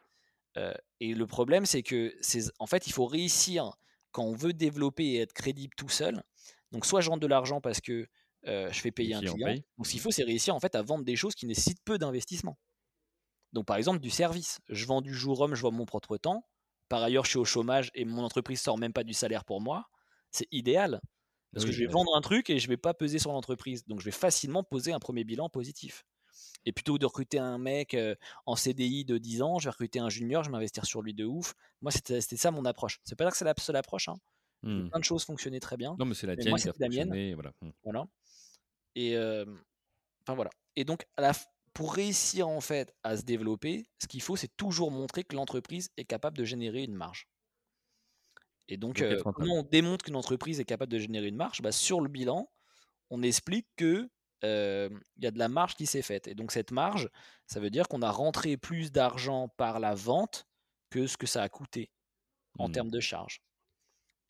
et le problème, c'est que, c'est, en fait, il faut réussir quand on veut développer et être crédible tout seul. Donc soit je rentre de l'argent parce que je fais payer un client. Donc ce qu'il faut, c'est réussir en fait à vendre des choses qui nécessitent peu d'investissement. Donc par exemple du service. Je vends du jour homme, je vends mon propre temps. Par ailleurs, je suis au chômage et mon entreprise sort même pas du salaire pour moi. C'est idéal. Parce que je vais vendre un truc et je vais pas peser sur l'entreprise. Donc je vais facilement poser un premier bilan positif. Et plutôt que de recruter un mec en CDI de 10 ans, je vais recruter un junior, je vais m'investir sur lui de ouf. Moi, c'était ça mon approche. C'est pas dire que c'est la seule approche. Hein. Mmh. Plein de choses fonctionnaient très bien. Non, mais c'est la tienne qui a la mienne. Voilà. Voilà. Et enfin voilà. Et donc la, pour réussir en fait à se développer, ce qu'il faut, c'est toujours montrer que l'entreprise est capable de générer une marge. Et donc, comment on démontre qu'une entreprise est capable de générer une marge? Bah, Sur le bilan, on explique que il y a de la marge qui s'est faite. Et donc cette marge, ça veut dire qu'on a rentré plus d'argent par la vente que ce que ça a coûté en mmh. termes de charge.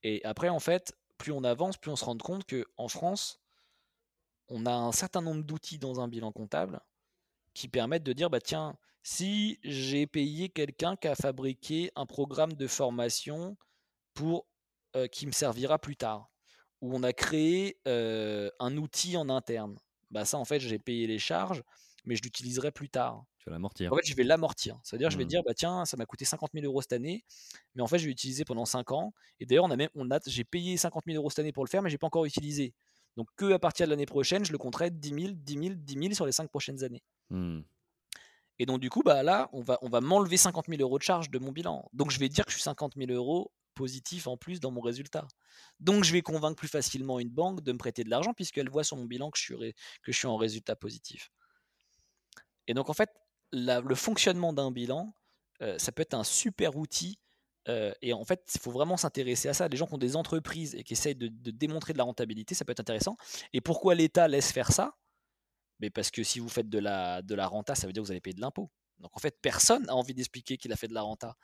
Et après, en fait, plus on avance, plus on se rend compte qu'en France, on a un certain nombre d'outils dans un bilan comptable qui permettent de dire bah tiens, si j'ai payé quelqu'un qui a fabriqué un programme de formation pour euh, qui me servira plus tard, ou on a créé euh, un outil en interne, bah ça en fait j'ai payé les charges, mais je l'utiliserai plus tard. Tu vas l'amortir. En fait, je vais l'amortir. C'est-à-dire, je vais mmh. dire, bah tiens, ça m'a coûté 50 000 euros cette année, mais en fait, je vais l'utiliser pendant 5 ans. Et d'ailleurs, on a même, on a, j'ai payé 50 000 euros cette année pour le faire, mais j'ai pas encore utilisé. Donc que à partir de l'année prochaine, je le compterai 10 000, 10 000, 10 000 sur les 5 prochaines années. Mmh. Et donc du coup, bah là, on va, on va m'enlever 50 000 euros de charge de mon bilan. Donc je vais dire que je suis 50 000 euros positif en plus dans mon résultat. Donc je vais convaincre plus facilement une banque de me prêter de l'argent puisqu'elle voit sur mon bilan que je suis, que je suis en résultat positif. Et donc en fait, le fonctionnement d'un bilan, euh, ça peut être un super outil euh, et en fait, il faut vraiment s'intéresser à ça. Les gens qui ont des entreprises et qui essayent de, démontrer de la rentabilité, ça peut être intéressant. Et pourquoi l'État laisse faire ça? Mais Parce que si vous faites de la, de renta, ça veut dire que vous allez payer de l'impôt. Donc en fait, personne n'a envie d'expliquer qu'il a fait de la renta.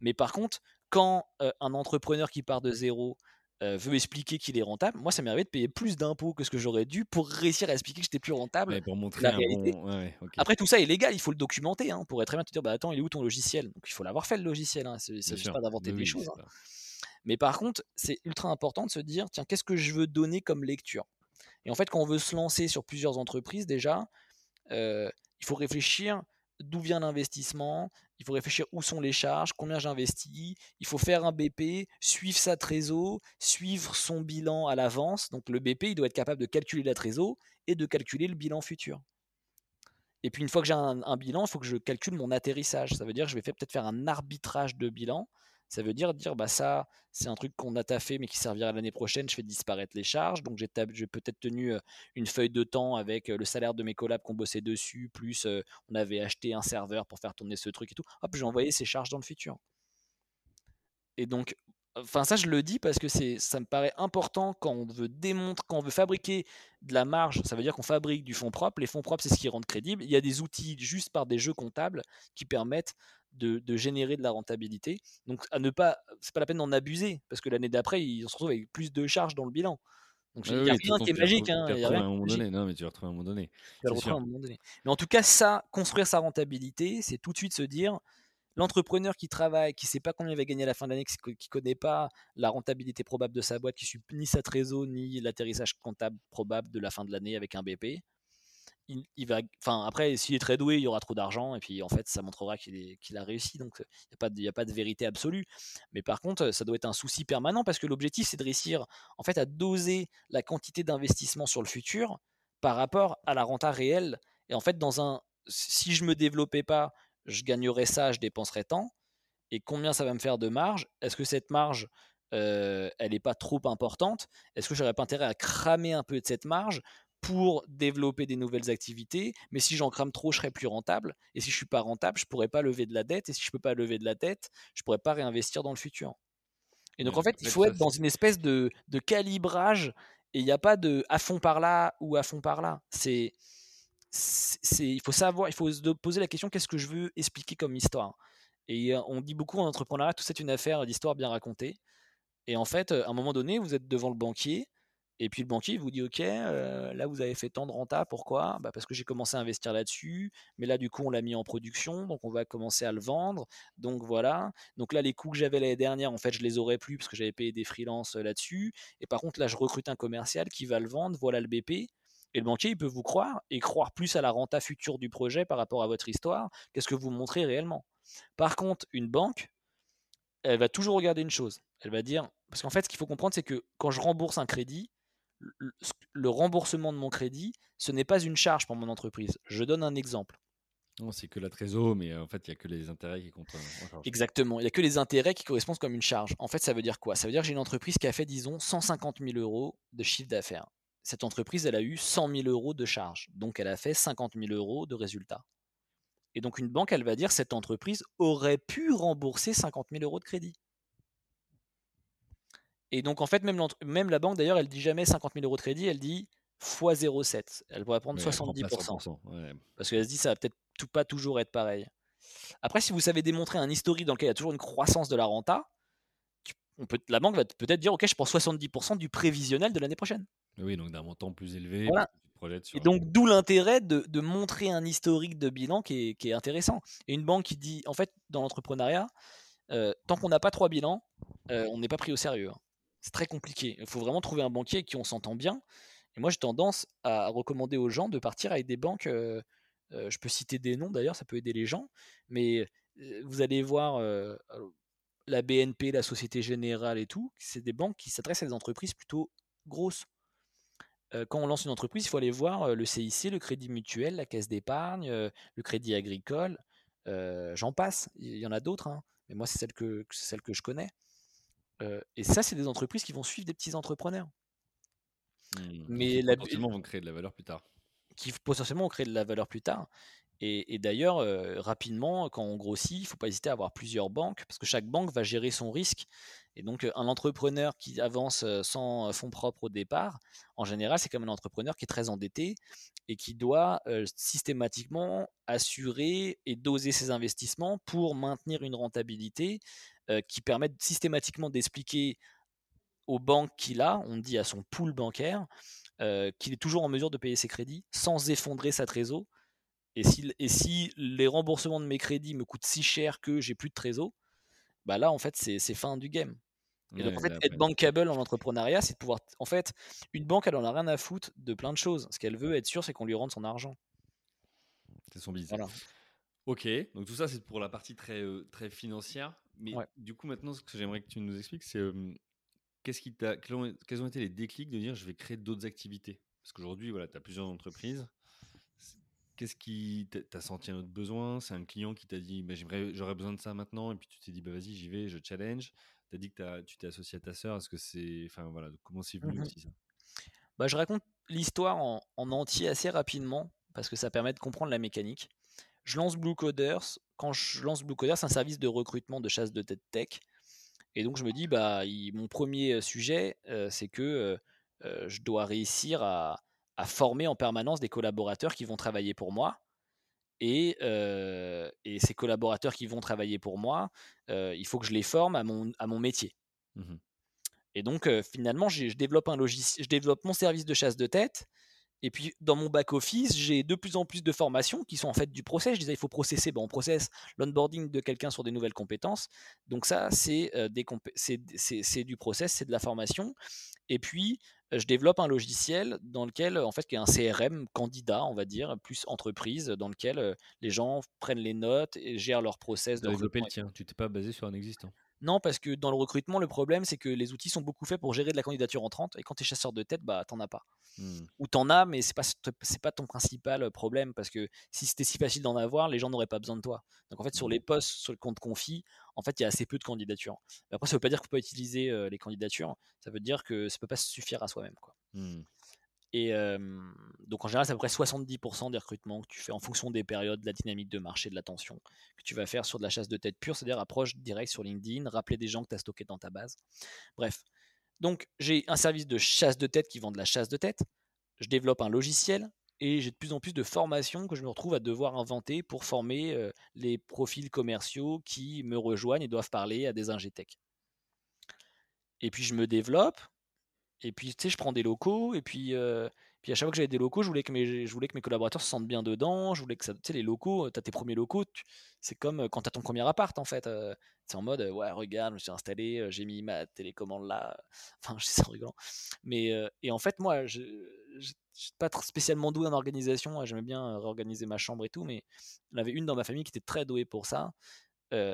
Mais par contre, quand euh, un entrepreneur qui part de zéro euh, veut expliquer qu'il est rentable, moi ça m'arrive de payer plus d'impôts que ce que j'aurais dû pour réussir à expliquer que j'étais plus rentable. pour montrer la réalité. Après tout ça est légal, il faut le documenter. Hein, on pourrait très bien te dire bah attends, il est où ton logiciel? Donc il faut l'avoir fait le logiciel. Hein, c'est juste pas d'inventer des choses. Hein. Mais par contre, c'est ultra important de se dire tiens qu'est-ce que je veux donner comme lecture? Et en fait, quand on veut se lancer sur plusieurs entreprises déjà, euh, il faut réfléchir d'où vient l'investissement, il faut réfléchir où sont les charges, combien j'investis, il faut faire un BP, suivre sa trésor, suivre son bilan à l'avance. Donc le BP, il doit être capable de calculer la trésor et de calculer le bilan futur. Et puis une fois que j'ai un, bilan, il faut que je calcule mon atterrissage. Ça veut dire que je vais peut-être faire un arbitrage de bilan ça veut dire dire bah ça c'est un truc qu'on a taffé mais qui servira l'année prochaine, je fais disparaître les charges. Donc j'ai peut-être tenu une feuille de temps avec le salaire de mes collabs qu'on bossait dessus, plus on avait acheté un serveur pour faire tourner ce truc et tout. Hop, j'ai envoyé ces charges dans le futur. Et donc enfin ça je le dis parce que ça me paraît important quand on veut démontrer quand on veut fabriquer de la marge ça veut dire qu'on fabrique du fonds propre les fonds propres c'est ce qui rend crédible il y a des outils juste par des jeux comptables qui permettent de, générer de la rentabilité. Donc à ne pas, c'est pas la peine d'en abuser parce que l'année d'après, ils se retrouvent avec plus de charges dans le bilan. Donc il n'y a rien qui est magique. Tu vas à un moment donné. Non, mais tu vas retrouver à un moment donné. Tu vas retrouver à un moment donné. Mais en tout cas, ça, construire sa rentabilité, c'est tout de suite se dire l'entrepreneur qui travaille, qui ne sait pas combien il va gagner à la fin de l'année, qui ne connaît pas la rentabilité probable de sa boîte, qui ne suit ni sa trésor, ni l'atterrissage comptable probable de la fin de l'année avec un BP, après, s'il est très doué, il y aura trop d'argent et puis en fait, ça montrera qu'il a réussi. Donc, il n'y a, a, pas de vérité absolue. Mais par contre, ça doit être un souci permanent parce que l'objectif, c'est de réussir en fait à doser la quantité d'investissement sur le futur par rapport à la renta réelle. Et en fait, dans un, si je me développais pas, je gagnerais ça, je dépenserais tant. Et combien ça va me faire de marge? Est-ce que cette marge, euh, elle n'est pas trop importante? Est-ce que j'aurais pas intérêt à cramer un peu de cette marge pour développer des nouvelles activités, mais si j'en crame trop, je serai plus rentable. Et si je suis pas rentable, je pourrais pas lever de la dette. Et si je peux pas lever de la dette, je pourrais pas réinvestir dans le futur. Et donc en fait, il faut être dans une espèce de, calibrage. Et il n'y a pas de à fond par là ou à fond par là. C'est, c'est, il faut savoir, il faut se poser la question qu'est-ce que je veux expliquer comme histoire? Et on dit beaucoup en entrepreneuriat, tout c'est une affaire d'histoire bien racontée. Et en fait, à un moment donné, vous êtes devant le banquier et puis le banquier vous dit ok, euh, là vous avez fait tant de renta, pourquoi? Bah Parce que j'ai commencé à investir là-dessus, mais là du coup on l'a mis en production, donc on va commencer à le vendre. Donc voilà. Donc là les coûts que j'avais l'année dernière, en fait je les aurais plus parce que j'avais payé des freelances euh, là-dessus. Et par contre là je recrute un commercial qui va le vendre, voilà le BP. Et le banquier, il peut vous croire et croire plus à la renta future du projet par rapport à votre histoire qu'est-ce que vous montrez réellement. Par contre, une banque, elle va toujours regarder une chose. Elle va dire, parce qu'en fait, ce qu'il faut comprendre, c'est que quand je rembourse un crédit, le remboursement de mon crédit, ce n'est pas une charge pour mon entreprise. Je donne un exemple. Non, c'est que la trésor, mais en fait, il n'y a que les intérêts qui comptent. Euh, Exactement, il n'y a que les intérêts qui correspondent comme une charge. En fait, ça veut dire quoi? Ça veut dire que j'ai une entreprise qui a fait, disons, 150 000 euros de chiffre d'affaires. Cette entreprise, elle a eu 100 000 euros de charge. Donc, elle a fait 50 000 euros de résultats. Et donc, une banque, elle va dire cette entreprise aurait pu rembourser 50 000 euros de crédit. Et donc, en fait, même, même la banque, d'ailleurs, elle dit jamais 50 000 euros de crédit, elle dit x 0,7. Elle pourrait prendre 70%. Parce qu'elle se dit, ça va peut-être tout, pas toujours être pareil. Après, si vous savez démontrer un historique dans lequel il y a toujours une croissance de la renta, on peut, la banque va peut-être dire, OK, je prends 70% du prévisionnel de l'année prochaine. Oui, donc d'un montant plus élevé. Et donc, d'où l'intérêt de, montrer un historique de bilan qui est, qui est, intéressant. Et une banque qui dit, en fait, dans l'entrepreneuriat, euh, tant qu'on n'a pas trois bilans, euh, on n'est pas pris au sérieux. Hein c'est très compliqué. Il faut vraiment trouver un banquier avec qui on s'entend bien. Et moi, j'ai tendance à recommander aux gens de partir avec des banques. Euh, euh, je peux citer des noms d'ailleurs, ça peut aider les gens. Mais euh, vous allez voir la BNP, la Société Générale et tout. C'est des banques qui s'adressent à des entreprises plutôt grosses. quand on lance une entreprise, il faut aller voir le CIC, le Crédit Mutuel, la Caisse d'épargne, le Crédit Agricole. J'en passe. Il y en a d'autres, hein. mais moi, c'est celle que, celle que je connais. Euh, et ça, c'est des entreprises qui vont suivre des petits entrepreneurs. Mmh, mais qui potentiellement vont créer de la valeur plus tard. Qui potentiellement vont créer de la valeur plus tard. Et, d'ailleurs, euh, rapidement, quand on grossit, il ne faut pas hésiter à avoir plusieurs banques, parce que chaque banque va gérer son risque. Et donc, un entrepreneur qui avance sans fonds propres au départ, en général, c'est comme un entrepreneur qui est très endetté et qui doit systématiquement assurer et doser ses investissements pour maintenir une rentabilité qui permettent systématiquement d'expliquer aux banques qu'il a, on dit à son pool bancaire, euh, qu'il est toujours en mesure de payer ses crédits sans effondrer sa trésor. Et si, et si les remboursements de mes crédits me coûtent si cher que j'ai plus de trésor, bah là, en fait, c'est fin du game. Et donc, en fait, être bankable en entrepreneuriat, c'est de pouvoir. En fait, une banque, elle en a rien à foutre de plein de choses. Ce qu'elle veut être sûre, c'est qu'on lui rende son argent. C'est son business. Voilà. Ok, donc tout ça, c'est pour la partie très, euh, très financière. Mais du coup, maintenant, ce que j'aimerais que tu nous expliques, c'est qu'est-ce qui t'a, quels, ont, été les déclics de dire je vais créer d'autres activités? Parce qu'aujourd'hui, voilà, tu as plusieurs entreprises. Qu'est-ce qui t'a senti un autre besoin? C'est un client qui t'a dit bah, j'aurais besoin de ça maintenant, et puis tu t'es dit bah, vas-y, j'y vais, je challenge. Tu as dit que tu t'es associé à ta sœur. Est-ce que c'est. Enfin voilà, comment c'est venu mmh aussi ça? Bah, Je raconte l'histoire en, en entier assez rapidement parce que ça permet de comprendre la mécanique. Je lance Blue Coders. Quand je lance Blue Coders, c'est un service de recrutement de chasse de tête tech. Et donc je me dis, bah, mon premier sujet, c'est que je dois réussir à, former en permanence des collaborateurs qui vont travailler pour moi. Et, et, ces collaborateurs qui vont travailler pour moi, il faut que je les forme à mon, à mon métier. Mmh et donc, finalement, je développe, un logiciel, je développe mon service de chasse de tête et puis dans mon back-office, j'ai de plus en plus de formations qui sont en fait du process. Je disais, il faut processer. Bon, on processe l'onboarding de quelqu'un sur des nouvelles compétences. Donc ça, c'est euh, du process, c'est de la formation. Et puis, euh, je développe un logiciel dans lequel, en fait, qui est un CRM candidat, on va dire, plus entreprise, dans lequel euh, les gens prennent les notes et gèrent leur process. Tu développé le tien, tu t'es pas basé sur un existant. Non, parce que dans le recrutement, le problème, c'est que les outils sont beaucoup faits pour gérer de la candidature entrante. Et quand tu es chasseur de tête, bah, t'en as pas. Mmh. Ou t'en as, mais c'est pas, pas ton principal problème. Parce que si c'était si facile d'en avoir, les gens n'auraient pas besoin de toi. Donc en fait, sur mmh. les postes sur le compte confie, en fait, il y a assez peu de candidatures. après, ça veut pas dire qu'on peut utiliser les candidatures. Ça veut dire que ça peut pas suffire à soi-même. Quoi. Mmh. Et donc en général, c'est à peu près 70% des recrutements que tu fais en fonction des périodes, de la dynamique de marché, de l'attention, que tu vas faire sur de la chasse de tête pure, c'est-à-dire approche directe sur LinkedIn, rappeler des gens que tu as stockés dans ta base. Bref. Donc j'ai un service de chasse de tête qui vend de la chasse de tête. Je développe un logiciel et j'ai de plus en plus de formations que je me retrouve à devoir inventer pour former les profils commerciaux qui me rejoignent et doivent parler à des ingétech. Et puis je me développe, et puis, tu sais, je prends des locaux, et puis, euh, puis à chaque fois que j'avais des locaux, je voulais, que mes, je voulais que mes collaborateurs se sentent bien dedans. Je voulais que ça. Tu sais, les locaux, tu as tes premiers locaux, c'est comme euh, quand tu as ton premier appart, en fait. Euh, c'est en mode, ouais, regarde, je me suis installé, j'ai mis ma télécommande là. (laughs) Enfin, je sais, c'est rigolant. Mais, et en fait, moi, je suis pas spécialement doué en organisation. J'aimais bien réorganiser ma chambre et tout, mais il y en avait une dans ma famille qui était très douée pour ça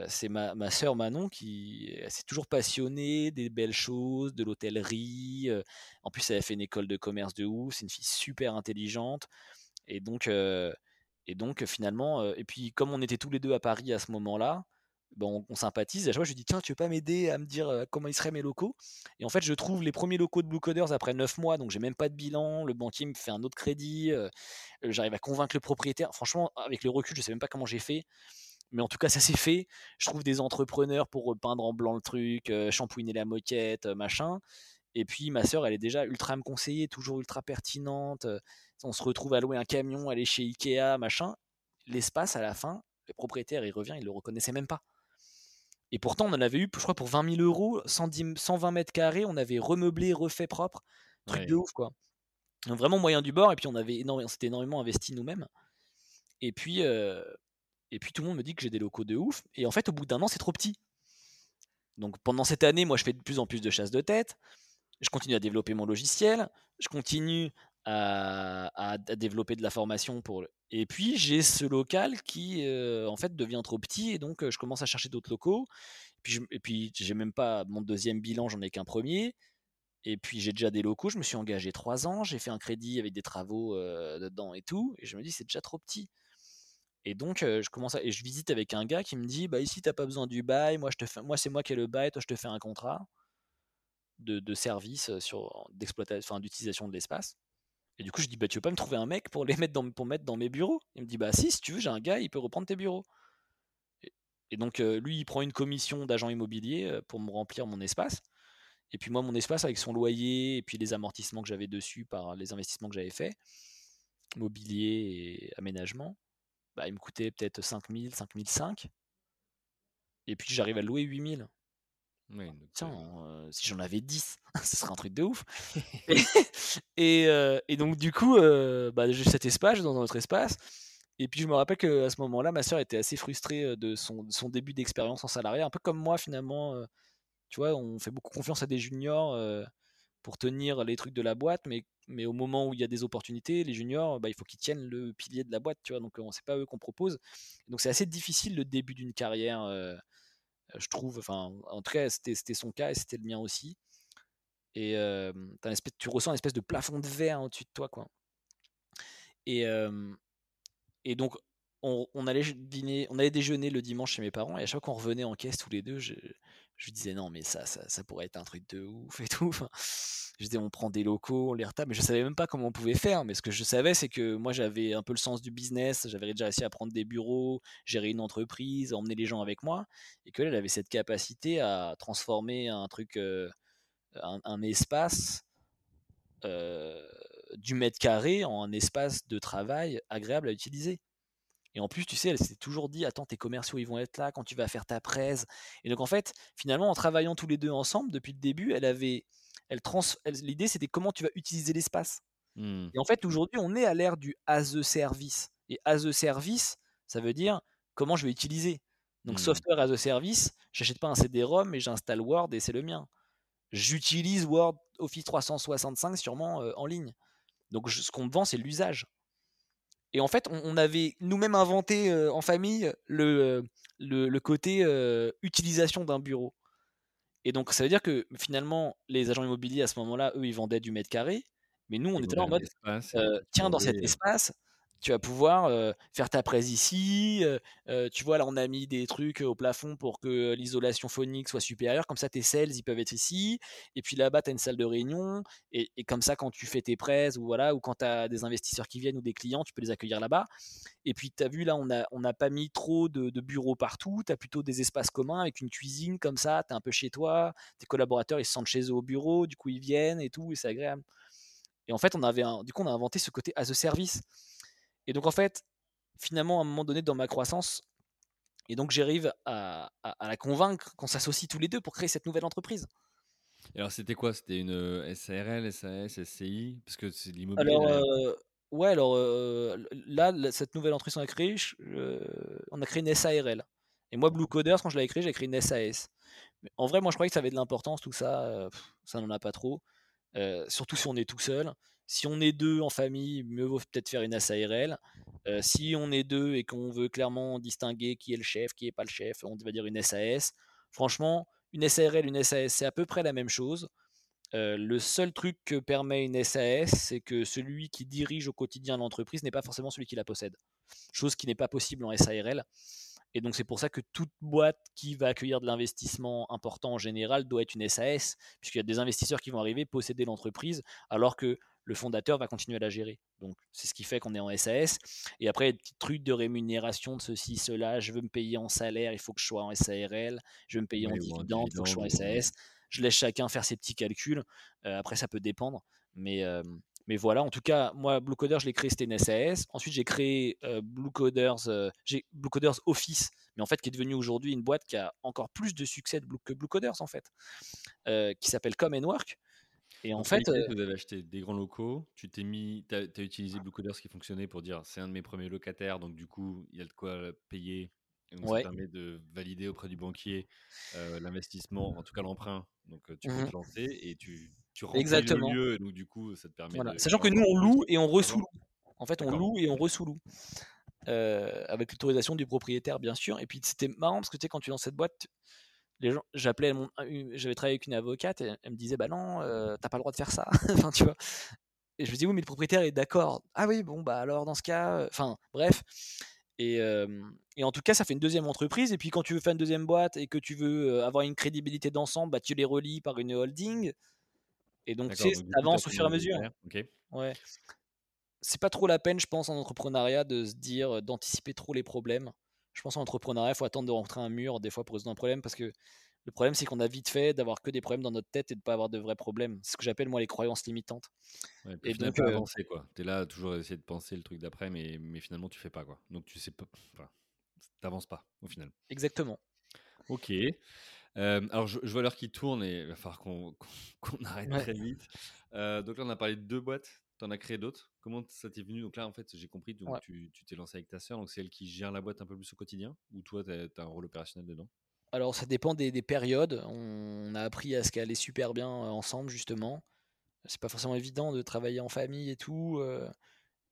c'est ma, ma sœur Manon qui s'est toujours passionnée des belles choses, de l'hôtellerie. en plus, elle a fait une école de commerce de ouf. C'est une fille super intelligente. Et donc, et donc finalement, et puis comme on était tous les deux à Paris à ce moment-là, bon, on, sympathise. À chaque fois, je lui dis Tiens, tu veux pas m'aider à me dire comment ils seraient mes locaux? Et en fait, je trouve les premiers locaux de Blue Coders après 9 mois, donc j'ai même pas de bilan. Le banquier me fait un autre crédit. J'arrive à convaincre le propriétaire. Franchement, avec le recul, je sais même pas comment j'ai fait mais en tout cas ça s'est fait. Je trouve des entrepreneurs pour peindre en blanc le truc, euh, shampouiner la moquette, machin. Et puis ma sœur, elle est déjà ultra me conseiller, toujours ultra pertinente. On se retrouve à louer un camion, aller chez Ikea, machin. L'espace à la fin, le propriétaire il revient, il le reconnaissait même pas. Et pourtant on en avait eu, je crois pour 20 000 euros, 120 mètres carrés, on avait remeublé, refait propre, truc de ouf quoi. Donc, vraiment moyen du bord. Et puis on avait on s'était énormément investi nous-mêmes. Et puis et puis tout le monde me dit que j'ai des locaux de ouf. Et en fait, au bout d'un an, c'est trop petit. Donc pendant cette année, moi, je fais de plus en plus de chasse de tête. Je continue à développer mon logiciel. Je continue à, développer de la formation pour. Et puis j'ai ce local qui, euh, en fait, devient trop petit et donc euh, je commence à chercher d'autres locaux. Et puis, et puis j'ai même pas mon deuxième bilan, j'en ai qu'un premier. Et puis j'ai déjà des locaux. Je me suis engagé trois ans. J'ai fait un crédit avec des travaux euh, dedans et tout. Et je me dis c'est déjà trop petit. Et donc, je commence et je visite avec un gars qui me dit Bah, ici, t'as pas besoin du bail, moi, je te fais... moi c'est moi qui ai le bail, toi, je te fais un contrat de, de service sur, d'exploitation, d'utilisation de l'espace. Et du coup, je dis Bah, tu veux pas me trouver un mec pour les (laughs) mettre dans, pour mettre dans mes bureaux? Il me dit Bah, si, si tu veux, j'ai un gars, il peut reprendre tes bureaux. Et, donc, lui, il prend une commission d'agent immobilier pour me remplir mon espace. Et puis, moi, mon espace, avec son loyer et puis les amortissements que j'avais dessus par les investissements que j'avais faits, mobilier et aménagement, bah, il me coûtait peut-être 5000, 5005. Et puis j'arrive à louer 8000. Oui, Tiens, euh, si j'en avais 10, (laughs) ce serait un truc de ouf. (laughs) et, euh, et, donc, du coup, euh, bah, j'ai cet espace, dans un autre espace. Et puis, je me rappelle qu'à ce moment-là, ma soeur était assez frustrée de son, de son début d'expérience en salarié, un peu comme moi, finalement. tu vois, on fait beaucoup confiance à des juniors pour tenir les trucs de la boîte, mais, mais au moment où il y a des opportunités, les juniors, bah, il faut qu'ils tiennent le pilier de la boîte, tu vois, donc c'est pas eux qu'on propose. Donc c'est assez difficile le début d'une carrière, euh, je trouve, enfin, en tout cas, c'était son cas et c'était le mien aussi. Et euh, tu ressens une espèce de plafond de verre au-dessus de toi, quoi. Et, et donc, on, on, allait dîner, on allait déjeuner le dimanche chez mes parents, et à chaque fois qu'on revenait en caisse tous les deux, je disais non mais ça, ça, pourrait être un truc de ouf et tout. je disais on prend des locaux, on les retape, mais je savais même pas comment on pouvait faire. Mais ce que je savais c'est que moi j'avais un peu le sens du business, j'avais déjà réussi à prendre des bureaux, gérer une entreprise, emmener les gens avec moi, et qu'elle avait cette capacité à transformer un truc, euh, un, espace euh, du mètre carré en un espace de travail agréable à utiliser. Et en plus, tu sais, elle s'est toujours dit Attends, tes commerciaux, ils vont être là quand tu vas faire ta presse. Et donc, en fait, finalement, en travaillant tous les deux ensemble depuis le début, elle avait. Elle trans... L'idée, c'était comment tu vas utiliser l'espace. Mmh. Et en fait, aujourd'hui, on est à l'ère du as a service. Et as a service, ça veut dire comment je vais utiliser. Donc, Mmh. software as a service, j'achète pas un CD-ROM et j'installe Word et c'est le mien. J'utilise Word Office 365 sûrement euh, en ligne. Donc, je- ce qu'on me vend, c'est l'usage. Et en fait, on, on avait nous-mêmes inventé euh, en famille le, le, le côté euh, utilisation d'un bureau. Et donc, ça veut dire que finalement, les agents immobiliers à ce moment-là, eux, ils vendaient du mètre carré. Mais nous, on Ils était là en mode tiens, dans cet espace, tu vas pouvoir faire ta presse ici. tu vois, là, on a mis des trucs au plafond pour que l'isolation phonique soit supérieure. Comme ça, tes sales, ils peuvent être ici. Et puis là-bas, tu as une salle de réunion. Et, comme ça, quand tu fais tes presses ou, voilà, ou quand tu as des investisseurs qui viennent ou des clients, tu peux les accueillir là-bas. Et puis, tu as vu, là, on n'a on pas mis trop de, bureaux partout. Tu as plutôt des espaces communs avec une cuisine comme ça. Tu es un peu chez toi. Tes collaborateurs, ils se sentent chez eux au bureau. Du coup, ils viennent et tout. Et c'est agréable. Et en fait, on avait du coup, on a inventé ce côté as a service. Et donc, en fait, finalement, à un moment donné dans ma croissance, et donc j'arrive à, à- à la convaincre qu'on s'associe tous les deux pour créer cette nouvelle entreprise. Et alors, c'était quoi? C'était une euh, SARL, SAS, SCI Parce que c'est de l'immobilier Alors, euh, ouais, alors euh, là, cette nouvelle entreprise qu'on a créée, euh, on a créé une SARL. Et moi, Blue Coders, quand je l'avais créé, j'ai créé une SAS. Mais en vrai, moi, je croyais que ça avait de l'importance, tout ça. pff, ça n'en a pas trop. Surtout si on est tout seul. Si on est deux en famille, mieux vaut peut-être faire une SARL. Euh, si on est deux et qu'on veut clairement distinguer qui est le chef, qui est pas le chef, on va dire une SAS. Franchement, une SARL, une SAS, c'est à peu près la même chose. Euh, le seul truc que permet une SAS, c'est que celui qui dirige au quotidien l'entreprise n'est pas forcément celui qui la possède. Chose qui n'est pas possible en SARL. Et donc c'est pour ça que toute boîte qui va accueillir de l'investissement important en général doit être une SAS, puisqu'il y a des investisseurs qui vont arriver posséder l'entreprise, alors que le fondateur va continuer à la gérer. Donc c'est ce qui fait qu'on est en SAS. Et après, il y a des petits trucs de rémunération de ceci, cela. Je veux me payer en salaire, il faut que je sois en SARL. Je veux me payer en dividende, il faut que je sois en SAS. Je laisse chacun faire ses petits calculs. Euh, après, ça peut dépendre. Mais, euh, mais voilà, en tout cas, moi, Blue Coder, je l'ai créé, c'était une SAS. Ensuite, j'ai créé euh, Blue Coders, euh, Blue Coders Office, mais en fait, qui est devenue aujourd'hui une boîte qui a encore plus de succès que Blue Coders, en fait, euh, qui s'appelle and Work. Et en Donc, fait, euh, vous avez acheté des grands locaux, tu t'es mis, t'as as utilisé Blue Coders qui fonctionnait pour dire c'est un de mes premiers locataires, donc du coup il y a de quoi payer. Et donc Ouais. ça permet de valider auprès du banquier euh, l'investissement, en tout cas l'emprunt. Donc tu peux Mhm. te lancer et tu, tu remplis Exactement. le lieu, et donc du coup ça te permet Voilà. de. Sachant que nous, on loue et on ressous-loue. En fait, on loue et on. Euh, avec l'autorisation du propriétaire, bien sûr. Et puis, c'était marrant parce que tu sais, quand tu lances cette boîte, les gens, j'appelais j'avais travaillé avec une avocate et elle me disait, bah non, euh, t'as pas le droit de faire ça. (laughs) enfin, tu vois. Et je me dis, oui, mais le propriétaire est d'accord. Ah oui, bon, bah alors dans ce cas, enfin, bref. Et, euh, et en tout cas, ça fait une deuxième entreprise. Et puis, quand tu veux faire une deuxième boîte et que tu veux avoir une crédibilité d'ensemble, bah, tu les relis par une holding. Et donc, tu sais, donc du ça coup, t'as avance au fur et à mesure. Ouais. C'est pas trop la peine, je pense, en entrepreneuriat de se dire, d'anticiper trop les problèmes. Je pense en entrepreneuriat, il faut attendre de rentrer un mur des fois pour résoudre un problème parce que le problème, c'est qu'on a vite fait d'avoir que des problèmes dans notre tête et de pas avoir de vrais problèmes. C'est ce que j'appelle moi les croyances limitantes. Ouais, Et final, donc, pas euh, avancer quoi. T'es là à toujours essayer de penser le truc d'après, mais, mais finalement tu fais pas quoi. Donc tu sais pas. Enfin, t'avances pas au final. exactement. Ok. Euh, alors, je, je vois l'heure qui tourne et il va falloir qu'on (laughs) arrête Ouais. très vite. Euh, donc là, on a parlé de deux boîtes. Tu en as créé d'autres. Comment ça t'est venu? Donc là, en fait, j'ai compris. Donc Ouais. tu tu t'es lancé avec ta sœur. Donc c'est elle qui gère la boîte un peu plus au quotidien? Ou toi, tu as, un rôle opérationnel dedans? Alors, ça dépend des, des périodes. On a appris à qu'elle allait super bien euh, ensemble, justement. C'est pas forcément évident de travailler en famille et tout. euh,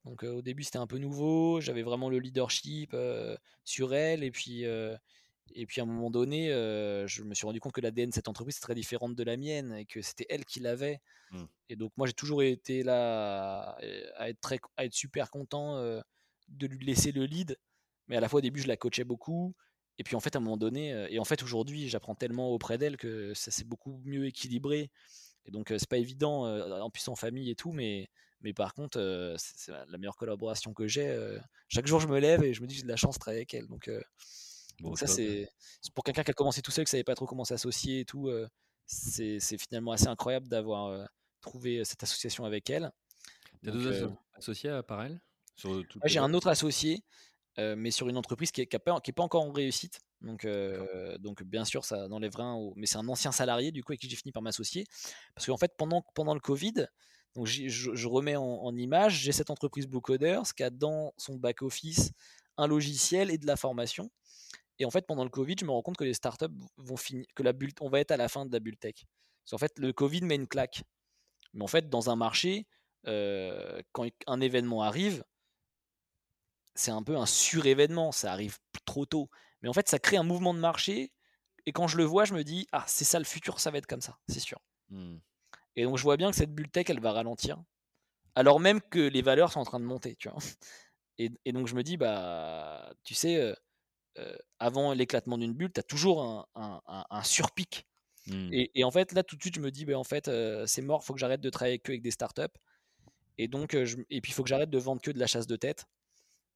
Donc, euh, au début, c'était un peu nouveau. J'avais vraiment le leadership sur elle. Et puis, Et puis à un moment donné, euh, je me suis rendu compte que l'ADN de cette entreprise est très différente de la mienne et que c'était elle qui l'avait. Mm. Et donc moi j'ai toujours été là à, à être, très, à être super content euh, de lui laisser le lead. Mais à la fois au début je la coachais beaucoup. Et puis en fait à un moment donné, et en fait aujourd'hui j'apprends tellement auprès d'elle que ça s'est beaucoup mieux équilibré. Et donc c'est pas évident, en plus en famille et tout, mais, mais par contre c'est la meilleure collaboration que j'ai. chaque jour je me lève et je me dis que j'ai de la chance de travailler avec elle. Donc Bon, donc ça, c'est pour quelqu'un qui a commencé tout seul, qui savait pas trop comment s'associer et tout. c'est finalement assez incroyable d'avoir trouvé cette association avec elle. T'as deux euh, asso- associés à part elle? Ouais, j'ai un autre associé mais sur une entreprise qui n'est qui pas, pas, encore en réussite. Donc, donc bien sûr, ça enlèverait un. Mais c'est un ancien salarié, du coup, avec qui j'ai fini par m'associer. Parce qu'en fait, pendant, pendant le Covid, donc je, je, remets en, image, j'ai cette entreprise Blue Coders qui a dans son back-office un logiciel et de la formation. Et en fait, pendant le Covid, je me rends compte que les startups vont finir, que la bulle, on va être à la fin de la bulle tech. Parce qu'en fait, le Covid met une claque. Mais en fait, dans un marché, quand un événement arrive, c'est un peu un surévénement, ça arrive trop tôt. Mais en fait, ça crée un mouvement de marché. Et quand je le vois, je me dis, ah, c'est ça le futur, ça va être comme ça, c'est sûr. Mmh. Et donc, je vois bien que cette bulle tech, elle va ralentir. Alors même que les valeurs sont en train de monter, tu vois. Et, donc, je me dis, bah, tu sais, avant l'éclatement d'une bulle, tu as toujours un, surpic. Mmh. Et, en fait, là, tout de suite, je me dis, bah, en fait, c'est mort, faut que j'arrête de travailler que avec des startups. Et donc, et puis, il faut que j'arrête de vendre que de la chasse de tête.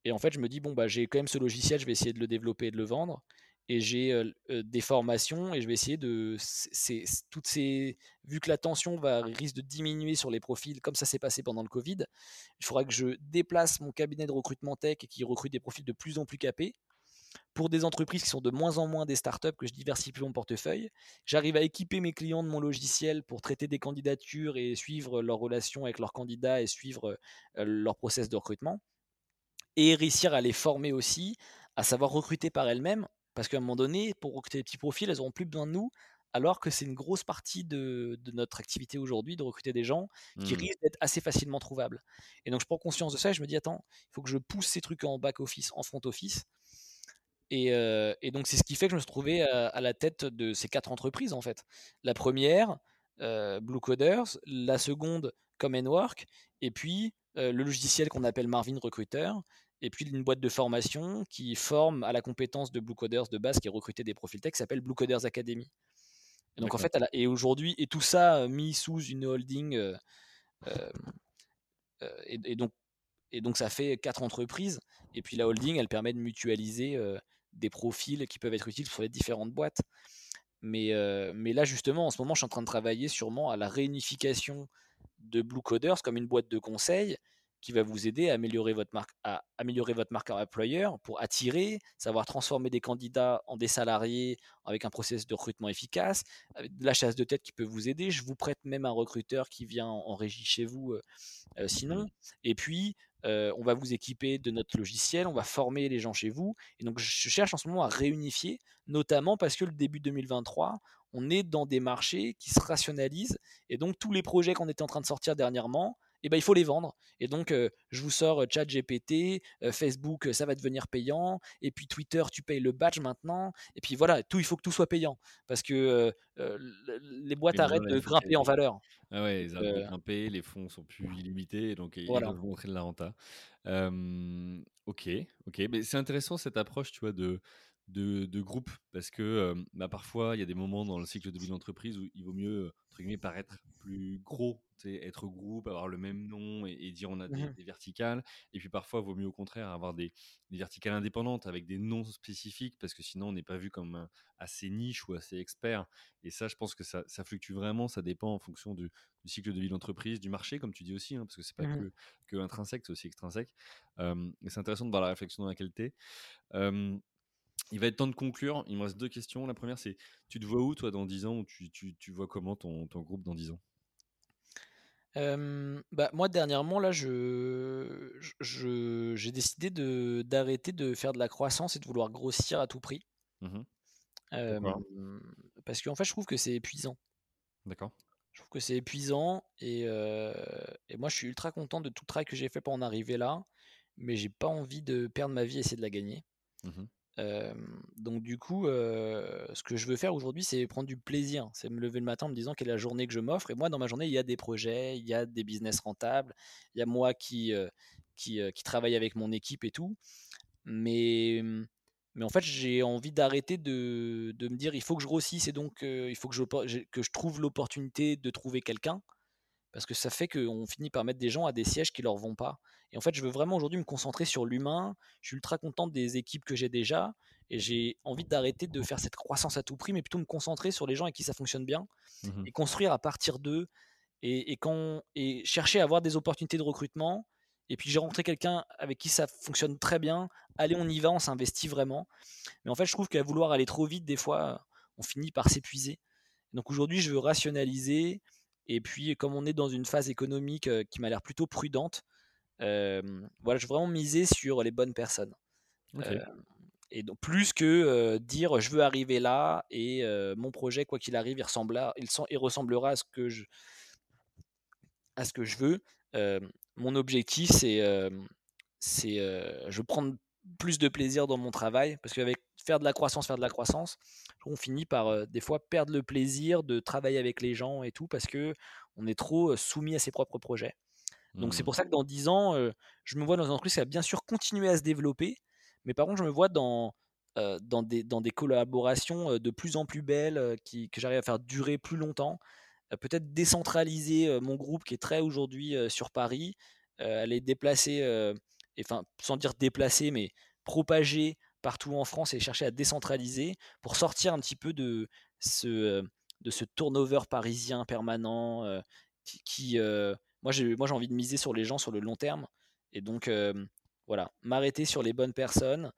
Et en fait, je me dis, bon, bah, j'ai quand même ce logiciel, je vais essayer de le développer et de le vendre. Et j'ai des formations et je vais essayer de. toutes ces, vu que la tension va, risque de diminuer sur les profils, comme ça s'est passé pendant le Covid, il faudra que je déplace mon cabinet de recrutement tech qui recrute des profils de plus en plus capés pour des entreprises qui sont de moins en moins des startups, que je diversifie mon portefeuille. J'arrive à équiper mes clients de mon logiciel pour traiter des candidatures et suivre leurs relations avec leurs candidats et suivre leur process de recrutement et réussir à les former aussi, à savoir recruter par elles-mêmes, parce qu'à un moment donné, pour recruter des petits profils, elles n'auront plus besoin de nous, alors que c'est une grosse partie de, notre activité aujourd'hui de recruter des gens qui mmh. risquent d'être assez facilement trouvables. Et donc je prends conscience de ça et je me dis, attends, il faut que je pousse ces trucs en back-office, en front-office. Et, donc c'est ce qui fait que je me suis trouvé à, la tête de ces quatre entreprises en fait. La première, Blue Coders, la seconde, Common Work, et puis le logiciel qu'on appelle Marvin Recruiter, et puis une boîte de formation qui forme à la compétence de Blue Coders de base, qui est recruté des profils tech, qui s'appelle Blue Coders Academy. Et donc en fait, et aujourd'hui, et tout ça mis sous une holding, et, donc, et donc ça fait quatre entreprises, et puis la holding, elle permet de mutualiser des profils qui peuvent être utiles sur les différentes boîtes. Mais, mais là, justement, en ce moment, je suis en train de travailler sûrement à la réunification de Blue Coders comme une boîte de conseil qui va vous aider à améliorer votre marque, à améliorer votre marque employeur pour attirer, savoir transformer des candidats en des salariés avec un processus de recrutement efficace, avec de la chasse de tête qui peut vous aider. Je vous prête même un recruteur qui vient en régie chez vous euh, euh, sinon. Et puis, euh, on va vous équiper de notre logiciel, on va former les gens chez vous. Et donc, je cherche en ce moment à réunifier, notamment parce que le début 2023, on est dans des marchés qui se rationalisent. Et donc, tous les projets qu'on était en train de sortir dernièrement, et ben, il faut les vendre. Et donc, je vous sors ChatGPT, Facebook, ça va devenir payant. Et puis Twitter, tu payes le badge maintenant. Et puis voilà, tout, il faut que tout soit payant. Parce que les boîtes arrêtent de grimper en valeur. Ah ouais, ils arrêtent de grimper, les fonds sont plus illimités, donc ils doivent montrer de la renta. ok, ok. Mais c'est intéressant cette approche, tu vois, de, de, de groupe, parce que bah, parfois, il y a des moments dans le cycle de vie d'entreprise où il vaut mieux, entre guillemets, paraître plus gros être groupe, avoir le même nom et, dire on a mmh des, verticales. Et puis parfois, il vaut mieux au contraire avoir des, verticales indépendantes avec des noms spécifiques parce que sinon on n'est pas vu comme assez niche ou assez expert. Et ça, je pense que ça, fluctue vraiment. Ça dépend en fonction du, cycle de vie d'entreprise, du marché, comme tu dis aussi, hein, parce que c'est pas mmh que, intrinsèque, c'est aussi extrinsèque. et c'est intéressant de voir la réflexion dans laquelle tu es. Il va être temps de conclure. Il me reste deux questions. La première, c'est tu te vois où, toi, dans 10 ans ou tu, tu, vois comment ton, ton groupe dans 10 ans? Bah, moi dernièrement là je j'ai décidé de d'arrêter de faire de la croissance et de vouloir grossir à tout prix. Mmh parce qu'en fait je trouve que c'est épuisant. D'accord. Je trouve que c'est épuisant et et moi je suis ultra content de tout le travail que j'ai fait pour en arriver là, mais j'ai pas envie de perdre ma vie et essayer de la gagner. Mmh donc du coup, ce que je veux faire aujourd'hui, c'est prendre du plaisir. C'est me lever le matin en me disant quelle est la journée que je m'offre. Et moi, dans ma journée, il y a des projets, il y a des business rentables, il y a moi qui, qui, travaille avec mon équipe et tout. Mais, mais en fait, j'ai envie d'arrêter de, me dire il faut que je grossisse et donc il faut que je, que je trouve l'opportunité de trouver quelqu'un. Parce que ça fait qu'on finit par mettre des gens à des sièges qui leur vont pas. Et en fait, je veux vraiment aujourd'hui me concentrer sur l'humain. Je suis ultra content des équipes que j'ai déjà. Et j'ai envie d'arrêter de faire cette croissance à tout prix, mais plutôt me concentrer sur les gens avec qui ça fonctionne bien. Mmh et construire à partir d'eux. Et, et, quand, et chercher à avoir des opportunités de recrutement. et puis j'ai rencontré quelqu'un avec qui ça fonctionne très bien. Allez, on y va, on s'investit vraiment. Mais en fait, je trouve qu'à vouloir aller trop vite, des fois, on finit par s'épuiser. Donc aujourd'hui, je veux rationaliser. Et puis, comme on est dans une phase économique qui m'a l'air plutôt prudente, voilà, je veux vraiment miser sur les bonnes personnes. et donc plus que dire je veux arriver là et mon projet quoi qu'il arrive il, ressemblera, il, il, ressemblera à ce que je à ce que je veux mon objectif c'est c'est je veux prendre plus de plaisir dans mon travail parce qu'avec faire de la croissance faire de la croissance on finit par des fois perdre le plaisir de travailler avec les gens et tout parce que on est trop soumis à ses propres projets donc c'est mmh. pour ça que dans 10 ans, je me vois dans une entreprise qui va bien sûr continuer à se développer, mais par contre je me vois dans, dans, des, dans des collaborations de plus en plus belles, qui, que j'arrive à faire durer plus longtemps. Peut-être décentraliser mon groupe qui est très aujourd'hui sur Paris, aller déplacer, enfin sans dire déplacer, mais propager partout en France et chercher à décentraliser pour sortir un petit peu de ce, ce turnover parisien permanent qui, qui moi j'ai moi j'ai envie de miser sur les gens sur le long terme et donc voilà m'arrêter sur les bonnes personnes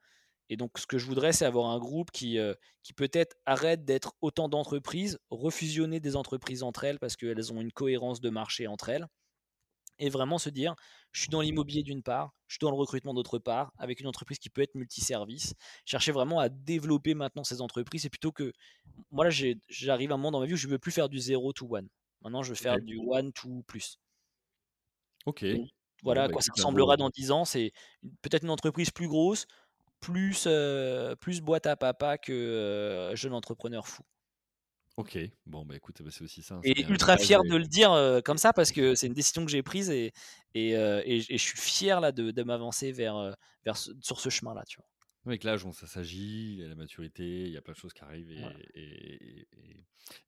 et donc ce que je voudrais c'est avoir un groupe qui qui peut-être arrête d'être autant d'entreprises refusionner des entreprises entre elles parce qu'elles ont une cohérence de marché entre elles et vraiment se dire je suis dans l'immobilier d'une part, je suis dans le recrutement d'autre part, avec une entreprise qui peut être multiservice. Chercher vraiment à développer maintenant ces entreprises. Et plutôt que. Moi, là, j'arrive à un moment dans ma vie où je ne veux plus faire du 0 to 1. Maintenant, je veux faire du 1 to plus. Ok. voilà bah, quoi ça ressemblera dans 10 ans. C'est peut-être une entreprise plus grosse, plus, plus boîte à papa que jeune entrepreneur fou. Ok, bon bah écoute, bah, c'est aussi ça. Hein, et ultra fier de le dire comme ça parce que c'est une décision que j'ai prise et, et, et, je suis fier là de, de m'avancer vers, vers sur ce chemin là, tu vois. Avec l'âge, ça s'agit, il y a la maturité, il y a plein de choses qui arrivent et,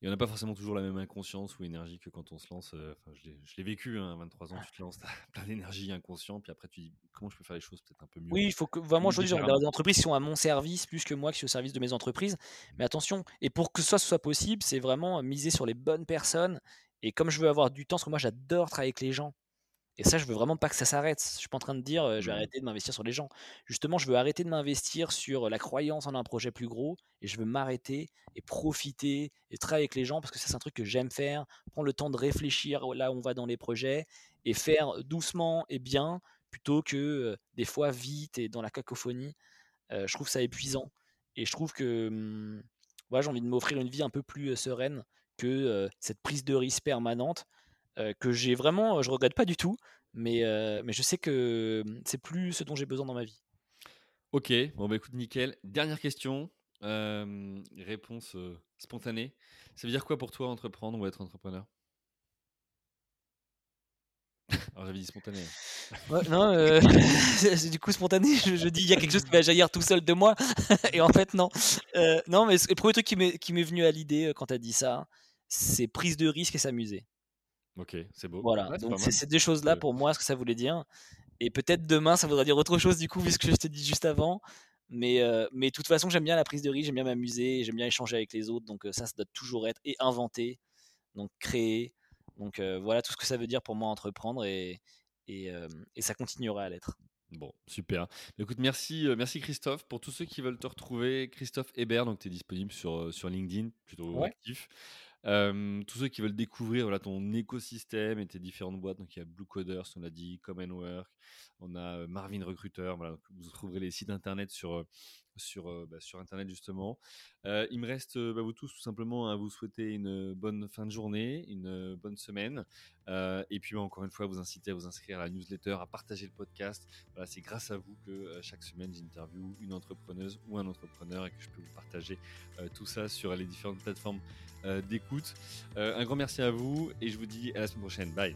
on n'a pas forcément toujours la même inconscience ou énergie que quand on se lance. Euh, je l'ai vécu, hein, à 23 ans, tu te lances, as (laughs) plein d'énergie inconscient, puis après tu dis comment je peux faire les choses peut-être un peu mieux? Oui, il faut que vraiment, je dis, des entreprises qui sont à mon service plus que moi qui suis au service de mes entreprises. Mais attention, et pour que ça soit possible, c'est vraiment miser sur les bonnes personnes. Et comme je veux avoir du temps, parce que moi j'adore travailler avec les gens, et ça, je veux vraiment pas que ça s'arrête. Je suis pas en train de dire je vais mmh. arrêter de m'investir sur les gens. Justement, je veux arrêter de m'investir sur la croyance en un projet plus gros et je veux m'arrêter et profiter et travailler avec les gens parce que ça, c'est un truc que j'aime faire. Prendre le temps de réfléchir là où on va dans les projets et faire doucement et bien plutôt que des fois vite et dans la cacophonie. je trouve ça épuisant et je trouve que mmh, j'ai envie de m'offrir une vie un peu plus sereine que cette prise de risque permanente que j'ai vraiment, je regrette pas du tout, mais, mais je sais que c'est plus ce dont j'ai besoin dans ma vie. Ok, bon bah écoute, nickel. Dernière question, réponse spontanée. Ça veut dire quoi pour toi entreprendre ou être entrepreneur? Alors j'avais dit spontané. non, (laughs) c'est du coup spontané. Je, dis il y a quelque chose qui va jaillir tout seul de moi, (laughs) et en fait non. non, mais le premier truc qui m'est venu à l'idée quand tu as dit ça, c'est prise de risque et s'amuser. Ok, c'est beau. Voilà, donc c'est ces deux choses-là pour moi, ce que ça voulait dire. Et peut-être demain, ça voudra dire autre chose du coup, vu ce que je t'ai dit juste avant. Mais, euh, mais de toute façon, j'aime bien la prise de risque, j'aime bien m'amuser, j'aime bien échanger avec les autres. Donc euh, ça, ça doit toujours être et inventer, donc créer. Donc euh, voilà tout ce que ça veut dire pour moi entreprendre et, et, et ça continuera à l'être. Bon, super. Écoute, merci, merci Christophe. Pour tous ceux qui veulent te retrouver, Christophe Hébert, donc tu es disponible sur, sur LinkedIn, plutôt actif tous ceux qui veulent découvrir ton écosystème et tes différentes boîtes, donc il y a Blue Coders, on l'a dit, Common Work, on a Marvin Recruiter, voilà, vous trouverez les sites internet sur, bah, internet justement. il me reste bah, vous tous tout simplement à vous souhaiter une bonne fin de journée, une bonne semaine, et puis encore une fois vous inciter à vous inscrire à la newsletter, à partager le podcast. C'est grâce à vous que chaque semaine j'interview une entrepreneuse ou un entrepreneur et que je peux vous partager tout ça sur les différentes plateformes d'écoute. un grand merci à vous et je vous dis à la semaine prochaine. Bye.